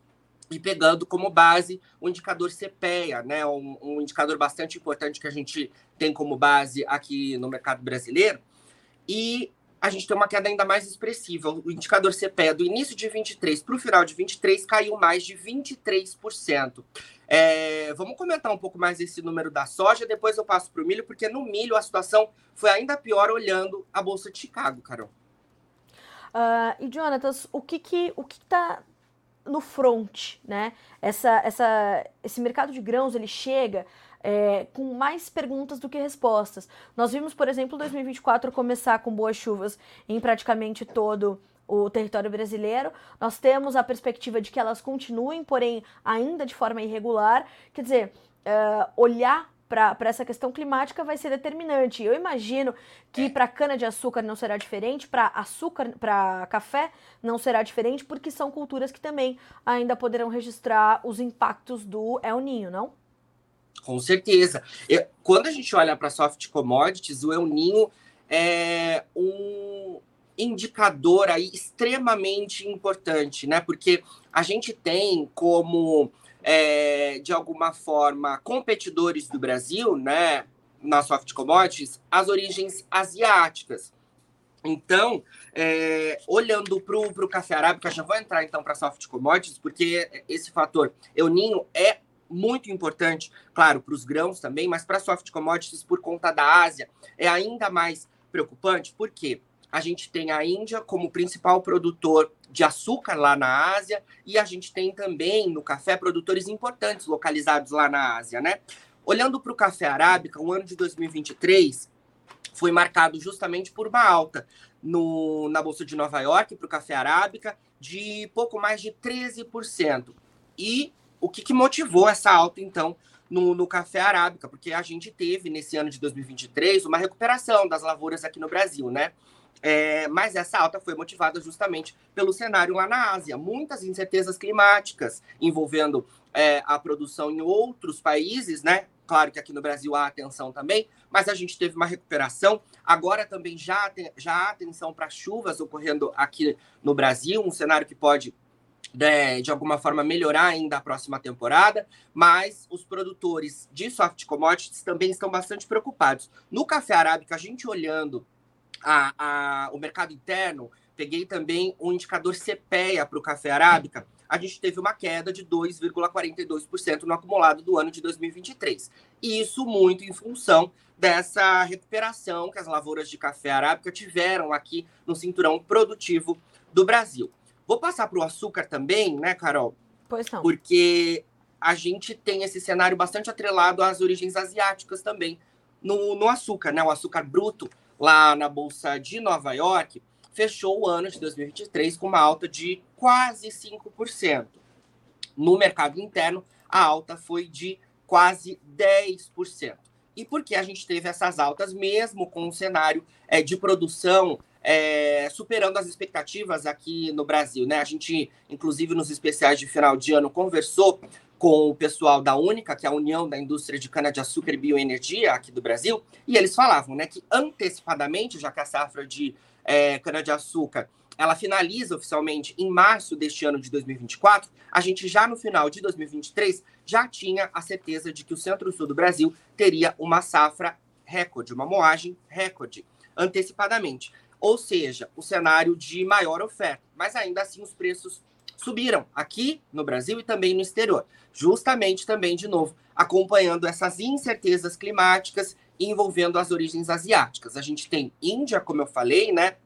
e pegando como base o indicador CPEA, né, um, um, indicador bastante importante que a gente tem como base aqui no mercado brasileiro, e a gente tem uma queda ainda mais expressiva. O indicador CPEA do início de 23 para o final de 23 caiu mais de 23%. É, vamos comentar um pouco mais esse número da soja, depois eu passo para o milho, porque no milho a situação foi ainda pior olhando a Bolsa de Chicago, Carol. Uh, e Jonatas, o que que o que está no front, né? Essa, essa, esse mercado de grãos ele chega é, com mais perguntas do que respostas. Nós vimos, por exemplo, 2024 começar com boas chuvas em praticamente todo o território brasileiro. Nós temos a perspectiva de que elas continuem, porém ainda de forma irregular. Quer dizer, uh, olhar para essa questão climática vai ser determinante. Eu imagino que para cana-de-açúcar não será diferente, para açúcar, para café não será diferente, porque são culturas que também ainda poderão registrar os impactos do El Ninho, não? Com certeza. Eu, quando a gente olha para soft commodities, o El Ninho é um indicador aí extremamente importante, né? Porque a gente tem como é, de alguma forma, competidores do Brasil, né, na soft commodities, as origens asiáticas. Então, é, olhando para o café arábica, já vou entrar então para soft commodities, porque esse fator euninho é muito importante, claro, para os grãos também, mas para soft commodities por conta da Ásia é ainda mais preocupante, porque a gente tem a Índia como principal produtor de açúcar lá na Ásia e a gente tem também no café produtores importantes localizados lá na Ásia, né? Olhando para o café arábica, o ano de 2023 foi marcado justamente por uma alta no, na Bolsa de Nova York para o café arábica de pouco mais de 13%. E o que, que motivou essa alta, então, no, no, café arábica? Porque a gente teve, nesse ano de 2023, uma recuperação das lavouras aqui no Brasil, né? É, mas essa alta foi motivada justamente pelo cenário lá na Ásia. Muitas incertezas climáticas envolvendo é, a produção em outros países, né? Claro que aqui no Brasil há atenção também, mas a gente teve uma recuperação. Agora também já, já há atenção para chuvas ocorrendo aqui no Brasil, um cenário que pode né, de alguma forma melhorar ainda a próxima temporada, mas os produtores de soft commodities também estão bastante preocupados. No café arábica, a gente olhando a, a, o mercado interno, peguei também o um indicador CPEA para o café arábica, a gente teve uma queda de 2,42% no acumulado do ano de 2023. E isso muito em função dessa recuperação que as lavouras de café arábica tiveram aqui no cinturão produtivo do Brasil. Vou passar para o açúcar também, né, Carol? Pois não. Porque a gente tem esse cenário bastante atrelado às origens asiáticas também no, no açúcar, né? O açúcar bruto lá na Bolsa de Nova York, fechou o ano de 2023 com uma alta de quase 5%. No mercado interno, a alta foi de quase 10%. E por que a gente teve essas altas, mesmo com um cenário é, de produção é, superando as expectativas aqui no Brasil? Né? A gente, inclusive, nos especiais de final de ano, conversou com o pessoal da Única, que é a União da Indústria de Cana-de-Açúcar e Bioenergia aqui do Brasil, e eles falavam né, que antecipadamente, já que a safra de é, cana-de-açúcar ela finaliza oficialmente em março deste ano de 2024, a gente já no final de 2023 já tinha a certeza de que o centro-sul do Brasil teria uma safra recorde, uma moagem recorde, antecipadamente. Ou seja, o cenário de maior oferta. Mas ainda assim os preços subiram aqui no Brasil e também no exterior. Justamente também, de novo, acompanhando essas incertezas climáticas envolvendo as origens asiáticas. A gente tem Índia, como eu falei, né?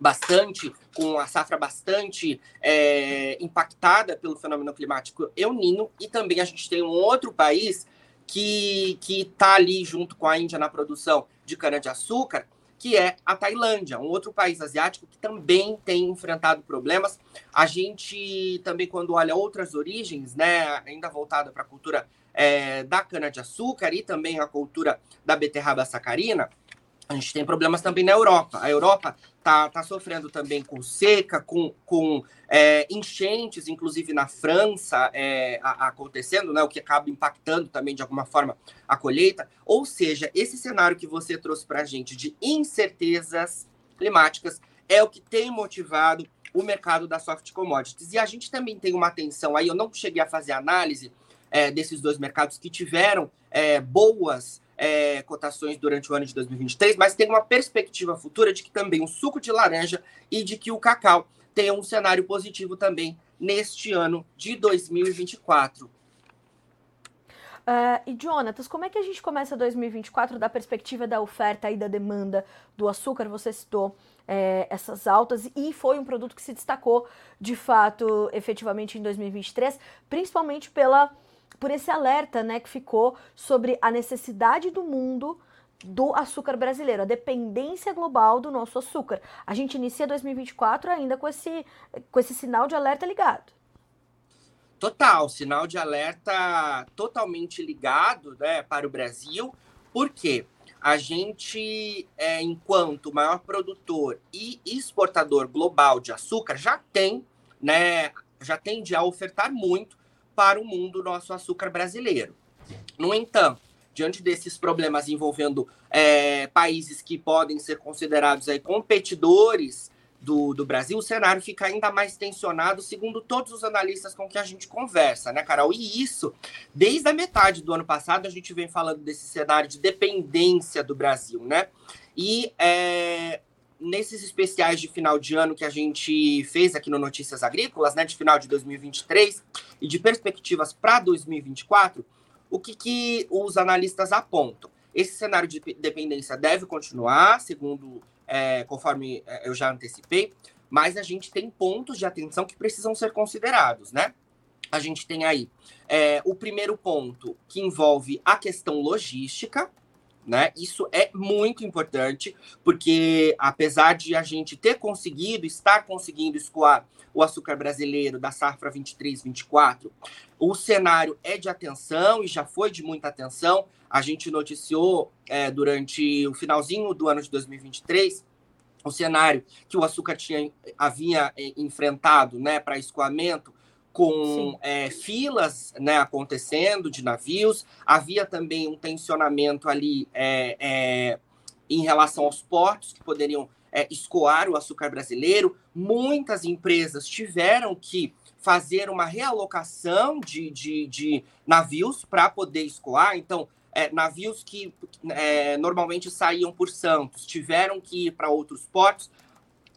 bastante, com a safra bastante é, impactada pelo fenômeno climático El Nino, e também a gente tem um outro país que está ali junto com a Índia na produção de cana-de-açúcar, que é a Tailândia, um outro país asiático que também tem enfrentado problemas. A gente também, quando olha outras origens, né, ainda voltada para a cultura é, da cana-de-açúcar e também a cultura da beterraba sacarina, a gente tem problemas também na Europa. A Europa está tá sofrendo também com seca, com, com é, enchentes, inclusive na França é, a, acontecendo, né, o que acaba impactando também de alguma forma a colheita. Ou seja, esse cenário que você trouxe para a gente de incertezas climáticas é o que tem motivado o mercado das soft commodities. E a gente também tem uma atenção aí, eu não cheguei a fazer análise é, desses dois mercados que tiveram é, boas é, cotações durante o ano de 2023, mas tem uma perspectiva futura de que também o suco de laranja e de que o cacau tenha um cenário positivo também neste ano de 2024. Uh, é, e Jonatas, como é que a gente começa 2024 da perspectiva da oferta e da demanda do açúcar? Você citou é, essas altas e foi um produto que se destacou de fato, efetivamente, em 2023, principalmente pela por esse alerta né, que ficou sobre a necessidade do mundo do açúcar brasileiro, a dependência global do nosso açúcar. A gente inicia 2024 ainda com esse, com esse sinal de alerta ligado. Total, sinal de alerta totalmente ligado né, para o Brasil, porque a gente, é, enquanto maior produtor e exportador global de açúcar, já tem, né, já tende a ofertar muito para o mundo nosso açúcar brasileiro. No entanto, diante desses problemas envolvendo é, países que podem ser considerados aí, competidores do, do Brasil, o cenário fica ainda mais tensionado, segundo todos os analistas com que a gente conversa, né, Carol? E isso, desde a metade do ano passado, a gente vem falando desse cenário de dependência do Brasil, né? E é, nesses especiais de final de ano que a gente fez aqui no Notícias Agrícolas, né, de final de 2023 e de perspectivas para 2024, o que, que os analistas apontam? Esse cenário de dependência deve continuar, segundo, é, conforme é, eu já antecipei, mas a gente tem pontos de atenção que precisam ser considerados, né? A gente tem aí é, o primeiro ponto que envolve a questão logística, né? Isso é muito importante, porque apesar de a gente ter conseguido, estar conseguindo escoar o açúcar brasileiro da safra 23, 24, o cenário é de atenção e já foi de muita atenção. A gente noticiou é, durante o finalzinho do ano de 2023 o cenário que o açúcar tinha, havia é, enfrentado né, para escoamento com é, filas né, acontecendo de navios, havia também um tensionamento ali é, é, em relação aos portos que poderiam é, escoar o açúcar brasileiro. Muitas empresas tiveram que fazer uma realocação de, de, de navios para poder escoar. Então, é, navios que é, normalmente saíam por Santos tiveram que ir para outros portos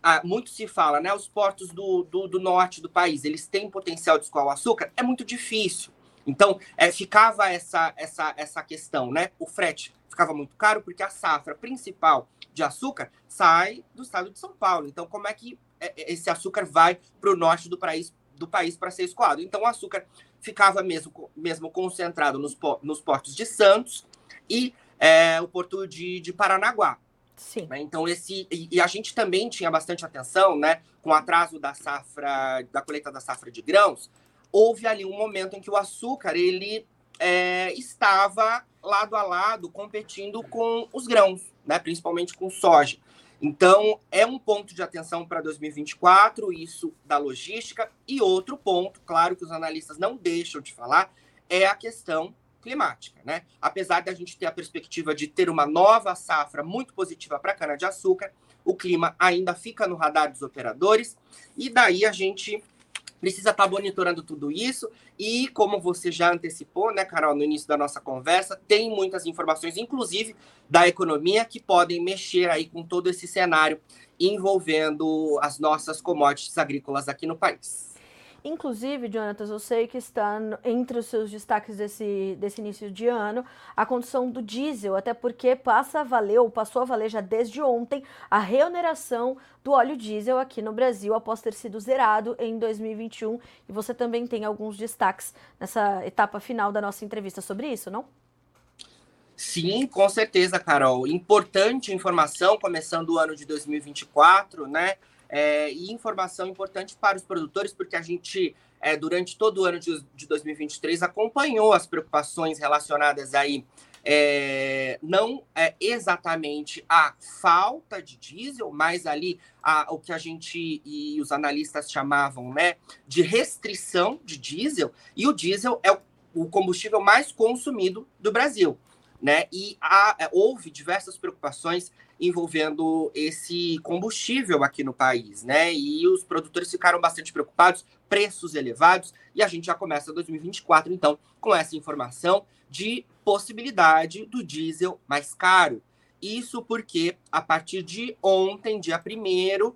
ah, muito se fala, né? Os portos do, do, do, norte do país, eles têm potencial de escoar o açúcar? É muito difícil. Então, é, ficava essa, essa, essa questão, né? O frete ficava muito caro porque a safra principal de açúcar sai do estado de São Paulo. Então, como é que é, é, esse açúcar vai para o norte do país do país para ser escoado? Então, o açúcar ficava mesmo, mesmo concentrado nos, nos portos de Santos e é, o porto de, de Paranaguá. Sim. Né? Então, esse. E, a gente também tinha bastante atenção, né? Com o atraso da safra, da colheita da safra de grãos, houve ali um momento em que o açúcar ele é, estava lado a lado competindo com os grãos, né? Principalmente com soja. Então, é um ponto de atenção para 2024, isso da logística. E outro ponto, claro, que os analistas não deixam de falar, é a questão climática, né? Apesar de a gente ter a perspectiva de ter uma nova safra muito positiva para a cana-de-açúcar, o clima ainda fica no radar dos operadores, e daí a gente precisa estar tá monitorando tudo isso. E como você já antecipou, né, Carol, no início da nossa conversa, tem muitas informações, inclusive da economia, que podem mexer aí com todo esse cenário envolvendo as nossas commodities agrícolas aqui no país. Inclusive, Jonatas, eu sei que está entre os seus destaques desse, desse início de ano a condição do diesel, até porque passa a valer, ou passou a valer já desde ontem, a reoneração do óleo diesel aqui no Brasil após ter sido zerado em 2021. E você também tem alguns destaques nessa etapa final da nossa entrevista sobre isso, não? Sim, com certeza, Carol. Importante informação, começando o ano de 2024, né? É, e informação importante para os produtores, porque a gente, é, durante todo o ano de, de 2023, acompanhou as preocupações relacionadas aí, é, não é exatamente a falta de diesel, mas ali a, o que a gente e os analistas chamavam né, de restrição de diesel, e o diesel é o, o combustível mais consumido do Brasil. Né? E há, é, houve diversas preocupações envolvendo esse combustível aqui no país, né? E os produtores ficaram bastante preocupados, preços elevados, e a gente já começa 2024, então, com essa informação de possibilidade do diesel mais caro. Isso porque, a partir de ontem, dia 1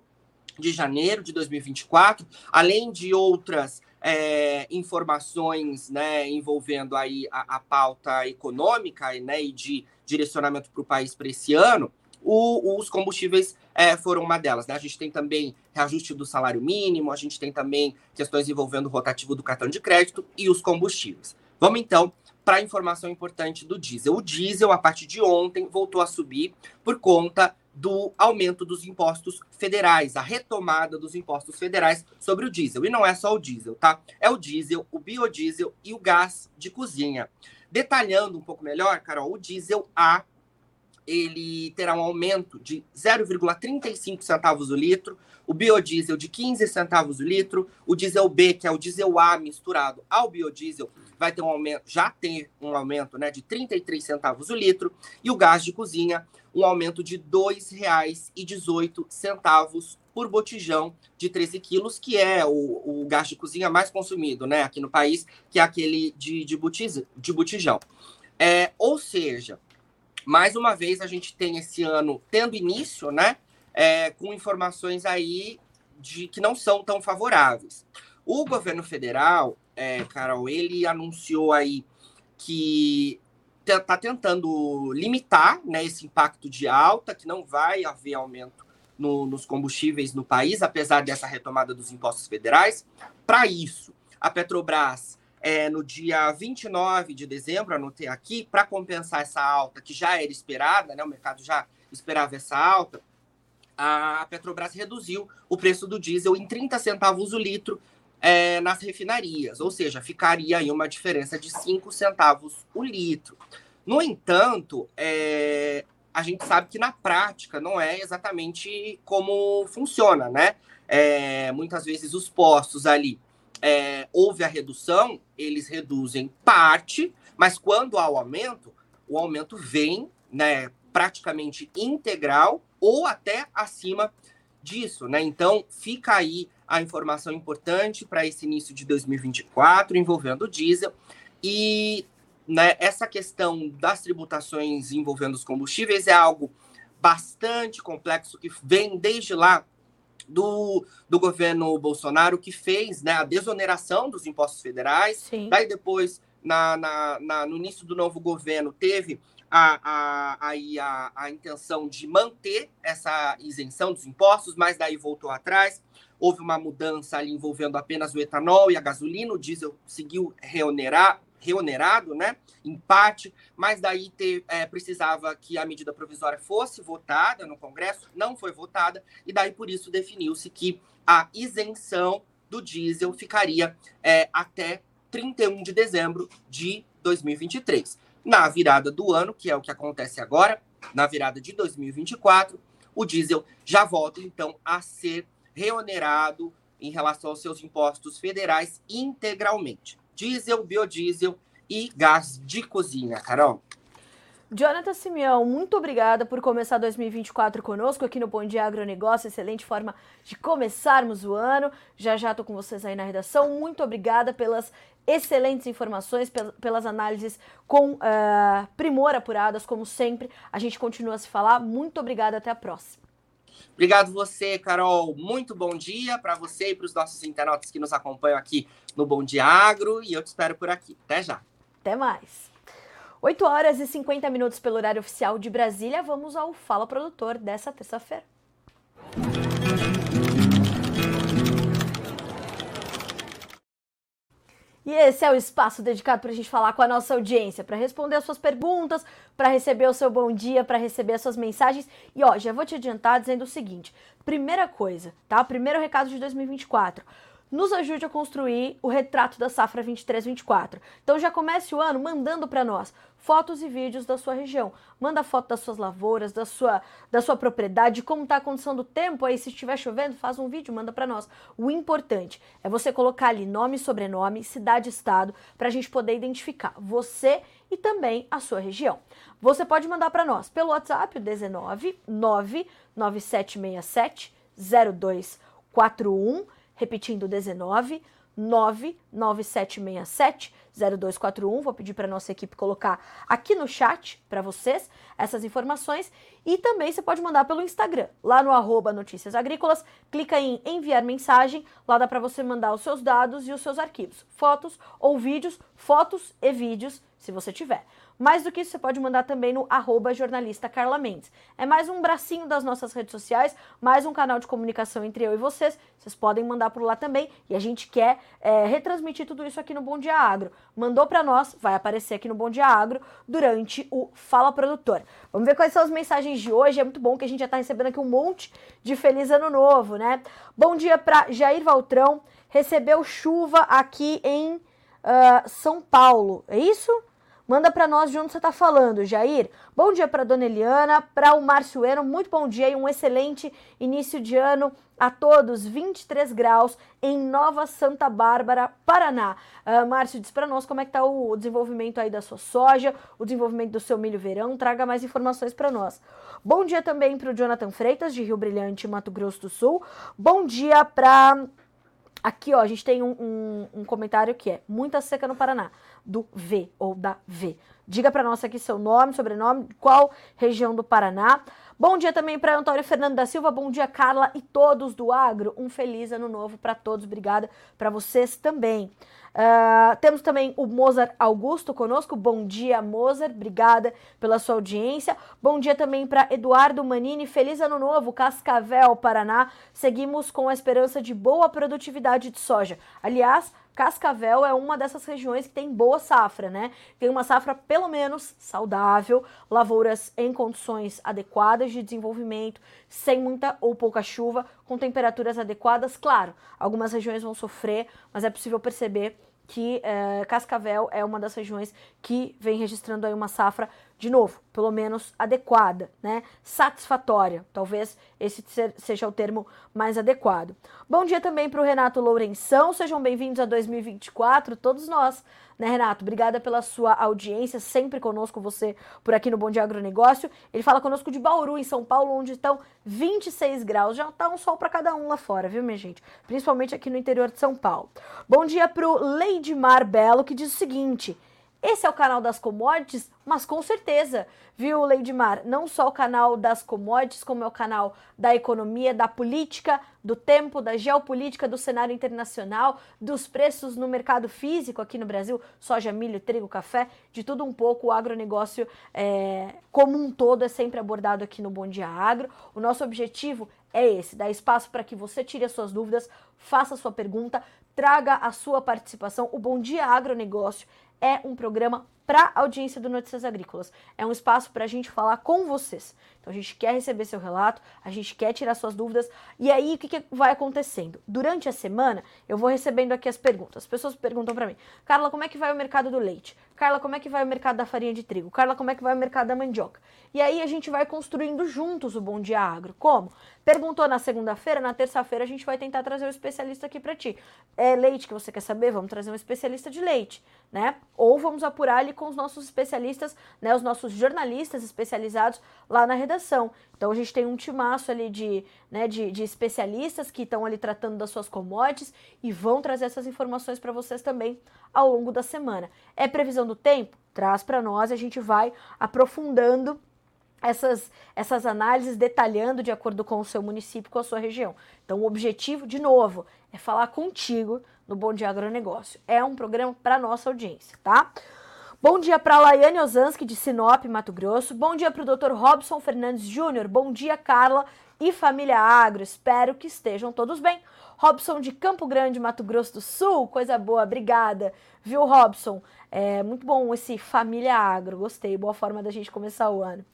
de janeiro de 2024, além de outras é, informações né, envolvendo aí a, a pauta econômica né, e de direcionamento para o país para esse ano, o, os combustíveis é, foram uma delas. Né? A gente tem também reajuste do salário mínimo, a gente tem também questões envolvendo o rotativo do cartão de crédito e os combustíveis. Vamos então para a informação importante do diesel. O diesel, a partir de ontem, voltou a subir por conta do aumento dos impostos federais, a retomada dos impostos federais sobre o diesel. E não é só o diesel, tá? É o diesel, o biodiesel e o gás de cozinha. Detalhando um pouco melhor, Carol, o diesel A ele terá um aumento de 0,35 centavos o litro, o biodiesel de 15 centavos o litro, o diesel B, que é o diesel A misturado ao biodiesel, vai ter um aumento, já tem um aumento né, de 33 centavos o litro, e o gás de cozinha, um aumento de R$ 2,18 por botijão de 13 quilos, que é o, o gás de cozinha mais consumido né, aqui no país, que é aquele de, de, botijão. De botijão. É, ou seja, mais uma vez, a gente tem esse ano tendo início, né? É, com informações aí de que não são tão favoráveis. O governo federal, é, Carol, ele anunciou aí que está tentando limitar né, esse impacto de alta, que não vai haver aumento no, nos combustíveis no país, apesar dessa retomada dos impostos federais. Para isso, a Petrobras é, no dia 29 de dezembro, anotei aqui, para compensar essa alta que já era esperada, né, o mercado já esperava essa alta, a Petrobras reduziu o preço do diesel em 30 centavos o litro é, nas refinarias, ou seja, ficaria aí uma diferença de 5 centavos o litro. No entanto, é, a gente sabe que na prática não é exatamente como funciona, né? É, muitas vezes os postos ali é, houve a redução, eles reduzem parte, mas quando há o aumento, o aumento vem né, praticamente integral ou até acima disso. Né? Então, fica aí a informação importante para esse início de 2024 envolvendo o diesel. E né, essa questão das tributações envolvendo os combustíveis é algo bastante complexo que vem desde lá do, do governo Bolsonaro, que fez né, a desoneração dos impostos federais. Sim. Daí depois, na, na, na, no início do novo governo, teve a, a, a, a intenção de manter essa isenção dos impostos, mas daí voltou atrás. Houve uma mudança ali envolvendo apenas o etanol e a gasolina, o diesel seguiu reonerar, reonerado, né? Empate, mas daí ter, é, precisava que a medida provisória fosse votada no Congresso, não foi votada, e daí por isso definiu-se que a isenção do diesel ficaria é, até 31 de dezembro de 2023. Na virada do ano, que é o que acontece agora, na virada de 2024, o diesel já volta então a ser reonerado em relação aos seus impostos federais integralmente diesel, biodiesel e gás de cozinha, Carol. Jonathan Simeão, muito obrigada por começar 2024 conosco aqui no Bom Dia Agronegócio. Excelente forma de começarmos o ano. Já já estou com vocês aí na redação. Muito obrigada pelas excelentes informações, pelas análises com uh, primor apuradas, como sempre. A gente continua a se falar. Muito obrigada, até a próxima. Obrigado você, Carol. Muito bom dia para você e para os nossos internautas que nos acompanham aqui no Bom Dia Agro. E eu te espero por aqui. Até já. Até mais. 8 horas e 50 minutos pelo horário oficial de Brasília. Vamos ao Fala Produtor dessa terça-feira. E esse é o espaço dedicado para a gente falar com a nossa audiência, para responder as suas perguntas, para receber o seu bom dia, para receber as suas mensagens. E ó, já vou te adiantar dizendo o seguinte: primeira coisa, tá? Primeiro recado de 2024 nos ajude a construir o retrato da safra 23-24. Então já comece o ano mandando para nós fotos e vídeos da sua região. Manda foto das suas lavouras, da sua, da sua propriedade, como está a condição do tempo aí, se estiver chovendo, faz um vídeo, manda para nós. O importante é você colocar ali nome, sobrenome, cidade, estado, para a gente poder identificar você e também a sua região. Você pode mandar para nós pelo WhatsApp, o 19 99767 0241 Repetindo, 19 99767 0241. Vou pedir para nossa equipe colocar aqui no chat para vocês essas informações. E também você pode mandar pelo Instagram, lá no arroba Notícias Agrícolas. Clica em enviar mensagem. Lá dá para você mandar os seus dados e os seus arquivos. Fotos ou vídeos, fotos e vídeos, se você tiver. Mais do que isso, você pode mandar também no arroba jornalista Carla Mendes. É mais um bracinho das nossas redes sociais, mais um canal de comunicação entre eu e vocês. Vocês podem mandar por lá também. E a gente quer é, retransmitir tudo isso aqui no Bom Dia Agro. Mandou para nós, vai aparecer aqui no Bom Dia Agro durante o Fala Produtor. Vamos ver quais são as mensagens de hoje. É muito bom que a gente já está recebendo aqui um monte de Feliz Ano Novo, né? Bom dia para Jair Valtrão. Recebeu chuva aqui em uh, São Paulo. É isso? Manda para nós de onde você está falando, Jair. Bom dia para Dona Eliana, para o Márcio Eno, muito bom dia e um excelente início de ano a todos. 23 graus em Nova Santa Bárbara, Paraná. Uh, Márcio, diz para nós como é que está o desenvolvimento aí da sua soja, o desenvolvimento do seu milho verão. Traga mais informações para nós. Bom dia também para o Jonathan Freitas, de Rio Brilhante, Mato Grosso do Sul. Bom dia para Aqui, ó, a gente tem um, um, um, comentário que é muita seca no Paraná, do V ou da V. Diga para nós aqui seu nome, sobrenome, qual região do Paraná. Bom dia também para Antônio Fernando da Silva, bom dia Carla e todos do Agro. Um feliz ano novo para todos. Obrigada para vocês também. Uh, temos também o Mozart Augusto conosco. Bom dia, Mozart. Obrigada pela sua audiência. Bom dia também para Eduardo Manini. Feliz ano novo, Cascavel, Paraná. Seguimos com a esperança de boa produtividade de soja. Aliás, Cascavel é uma dessas regiões que tem boa safra, né? Tem uma safra pelo menos saudável, lavouras em condições adequadas de desenvolvimento, sem muita ou pouca chuva, com temperaturas adequadas. Claro, algumas regiões vão sofrer, mas é possível perceber que é, Cascavel é uma das regiões que vem registrando aí uma safra de novo, pelo menos adequada, né? Satisfatória. Talvez esse seja o termo mais adequado. Bom dia também para o Renato Lourenção. Sejam bem-vindos a 2024, todos nós né, Renato? Obrigada pela sua audiência, sempre conosco, você por aqui no Bom Dia Agronegócio. Ele fala conosco de Bauru, em São Paulo, onde estão 26 graus. Já tá um sol para cada um lá fora, viu, minha gente? Principalmente aqui no interior de São Paulo. Bom dia pro Leidmar Belo, que diz o seguinte. Esse é o canal das commodities, mas com certeza, viu, Leidmar? Não só o canal das commodities, como é o canal da economia, da política, do tempo, da geopolítica, do cenário internacional, dos preços no mercado físico aqui no Brasil, soja, milho, trigo, café, de tudo um pouco. O agronegócio é, como um todo é sempre abordado aqui no Bom Dia Agro. O nosso objetivo é esse: dar espaço para que você tire as suas dúvidas, faça a sua pergunta, traga a sua participação. O Bom Dia Agronegócio é um programa para a audiência do Notícias Agrícolas. É um espaço para a gente falar com vocês. Então a gente quer receber seu relato, a gente quer tirar suas dúvidas. E aí o que, que vai acontecendo? Durante a semana eu vou recebendo aqui as perguntas. As pessoas perguntam para mim: Carla, como é que vai o mercado do leite? Carla, como é que vai o mercado da farinha de trigo? Carla, como é que vai o mercado da mandioca? E aí a gente vai construindo juntos o Bom Dia Agro. Como? Perguntou na segunda-feira, na terça-feira a gente vai tentar trazer um especialista aqui para ti. É leite que você quer saber? Vamos trazer um especialista de leite, né? Ou vamos apurar ali com os nossos especialistas, né, os nossos jornalistas especializados lá na redação. Então a gente tem um timaço ali de, né, de, de especialistas que estão ali tratando das suas commodities e vão trazer essas informações para vocês também ao longo da semana. É previsão do tempo? Traz para nós, a gente vai aprofundando essas, essas análises detalhando de acordo com o seu município, com a sua região. Então, o objetivo, de novo, é falar contigo no Bom Dia Agronegócio. É um programa para nossa audiência, tá? Bom dia para Laiane Ozanski, de Sinop, Mato Grosso. Bom dia para o Dr. Robson Fernandes Júnior. Bom dia, Carla e família Agro. Espero que estejam todos bem. Robson de Campo Grande, Mato Grosso do Sul. Coisa boa, obrigada. Viu, Robson? É muito bom esse família Agro. Gostei, boa forma da gente começar o ano.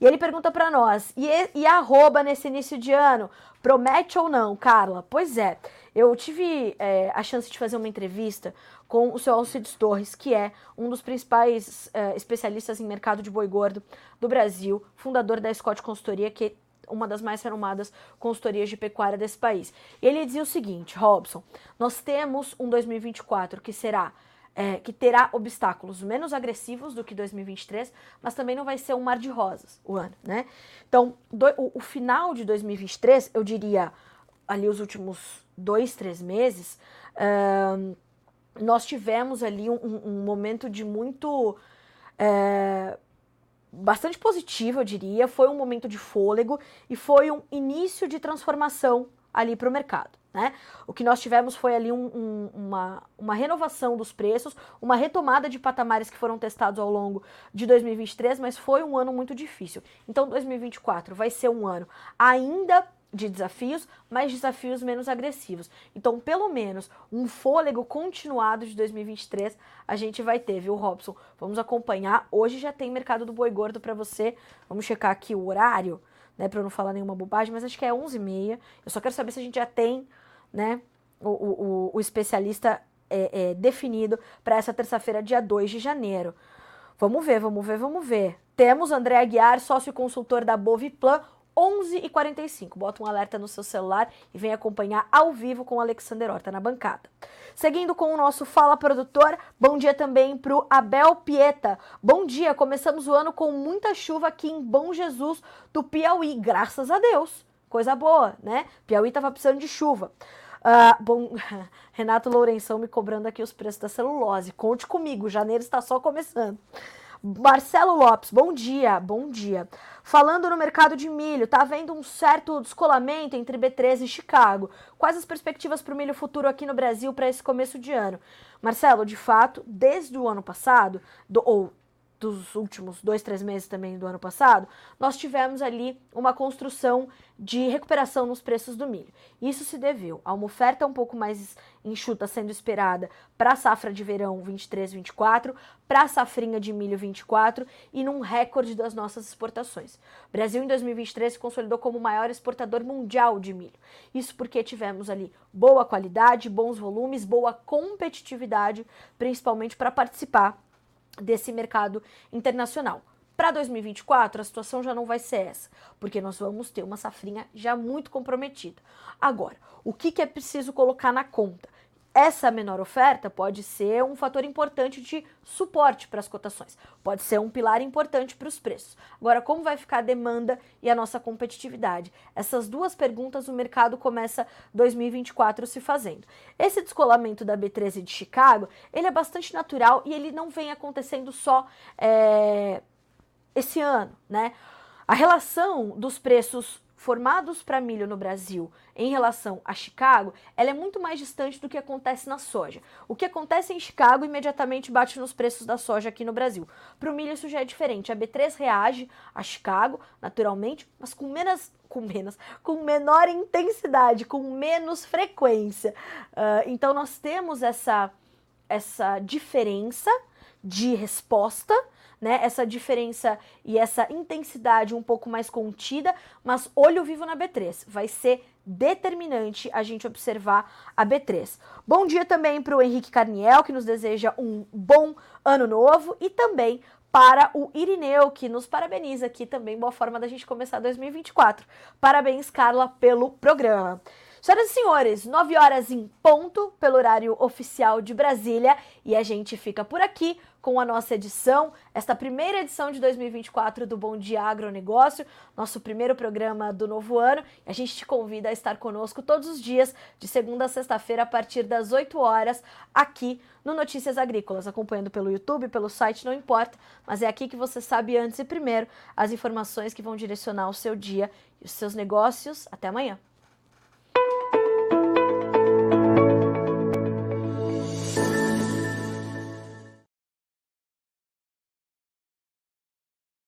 E ele pergunta para nós: e, e arroba nesse início de ano? Promete ou não, Carla? Pois é, eu tive é, a chance de fazer uma entrevista com o seu Alcides Torres, que é um dos principais é, especialistas em mercado de boi gordo do Brasil, fundador da Scott Consultoria, que é uma das mais renomadas consultorias de pecuária desse país. E ele dizia o seguinte, Robson, nós temos um 2024 que será é, que terá obstáculos menos agressivos do que 2023, mas também não vai ser um mar de rosas o ano, né? Então, do, o, o, final de 2023, eu diria ali os últimos dois, três meses, uh, nós tivemos ali um, um momento de muito. Uh, bastante positivo, eu diria. Foi um momento de fôlego e foi um início de transformação ali para o mercado. Né? O que nós tivemos foi ali um, um, uma, uma renovação dos preços, uma retomada de patamares que foram testados ao longo de 2023, mas foi um ano muito difícil. Então, 2024 vai ser um ano ainda de desafios, mas desafios menos agressivos. Então, pelo menos um fôlego continuado de 2023 a gente vai ter, viu, Robson? Vamos acompanhar. Hoje já tem mercado do boi gordo para você. Vamos checar aqui o horário, né, para eu não falar nenhuma bobagem, mas acho que é 11h30. Eu só quero saber se a gente já tem né, o, o, o especialista é, é, definido para essa terça-feira, dia 2 de janeiro. Vamos ver, vamos ver, vamos ver. Temos André Aguiar, sócio consultor da Boviplan, 11h45. Bota um alerta no seu celular e vem acompanhar ao vivo com o Alexander Horta na bancada. Seguindo com o nosso Fala Produtor, bom dia também para o Abel Pieta. Bom dia, começamos o ano com muita chuva aqui em Bom Jesus do Piauí, graças a Deus. Coisa boa, né? Piauí estava precisando de chuva. Uh, bom, <laughs> Renato Lourenção me cobrando aqui os preços da celulose. Conte comigo, janeiro está só começando. Marcelo Lopes, bom dia, bom dia. Falando no mercado de milho, tá havendo um certo descolamento entre B13 e Chicago. Quais as perspectivas para o milho futuro aqui no Brasil para esse começo de ano? Marcelo, de fato, desde o ano passado, do, ou dos últimos dois, três meses também do ano passado, nós tivemos ali uma construção de recuperação nos preços do milho. Isso se deveu a uma oferta um pouco mais enxuta sendo esperada para a safra de verão 23-24, para a safrinha de milho 24 e num recorde das nossas exportações. O Brasil em 2023 se consolidou como o maior exportador mundial de milho. Isso porque tivemos ali boa qualidade, bons volumes, boa competitividade, principalmente para participar desse mercado internacional. Para 2024, a situação já não vai ser essa, porque nós vamos ter uma safrinha já muito comprometida. Agora, o que, que é preciso colocar na conta? Essa menor oferta pode ser um fator importante de suporte para as cotações, pode ser um pilar importante para os preços. Agora, como vai ficar a demanda e a nossa competitividade? Essas duas perguntas o mercado começa 2024 se fazendo. Esse descolamento da B13 de Chicago, ele é bastante natural e ele não vem acontecendo só é, esse ano, né? A relação dos preços formados para milho no Brasil em relação a Chicago, ela é muito mais distante do que acontece na soja. O que acontece em Chicago imediatamente bate nos preços da soja aqui no Brasil. Para o milho isso já é diferente. A B3 reage a Chicago, naturalmente, mas com menos, com menos, com menor intensidade, com menos frequência. Uh, então nós temos essa essa diferença de resposta né? Essa diferença e essa intensidade um pouco mais contida, mas olho vivo na B3. Vai ser determinante a gente observar a B3. Bom dia também para o Henrique Carniel, que nos deseja um bom ano novo, e também para o Irineu, que nos parabeniza aqui também. Boa forma da gente começar 2024. Parabéns, Carla, pelo programa. Senhoras e senhores, 9 horas em ponto, pelo horário oficial de Brasília, e a gente fica por aqui com a nossa edição, esta primeira edição de 2024 do Bom Dia Agronegócio, nosso primeiro programa do novo ano. A gente te convida a estar conosco todos os dias, de segunda a sexta-feira, a partir das 8 horas, aqui no Notícias Agrícolas, acompanhando pelo YouTube, pelo site, não importa, mas é aqui que você sabe antes e primeiro as informações que vão direcionar o seu dia e os seus negócios. Até amanhã.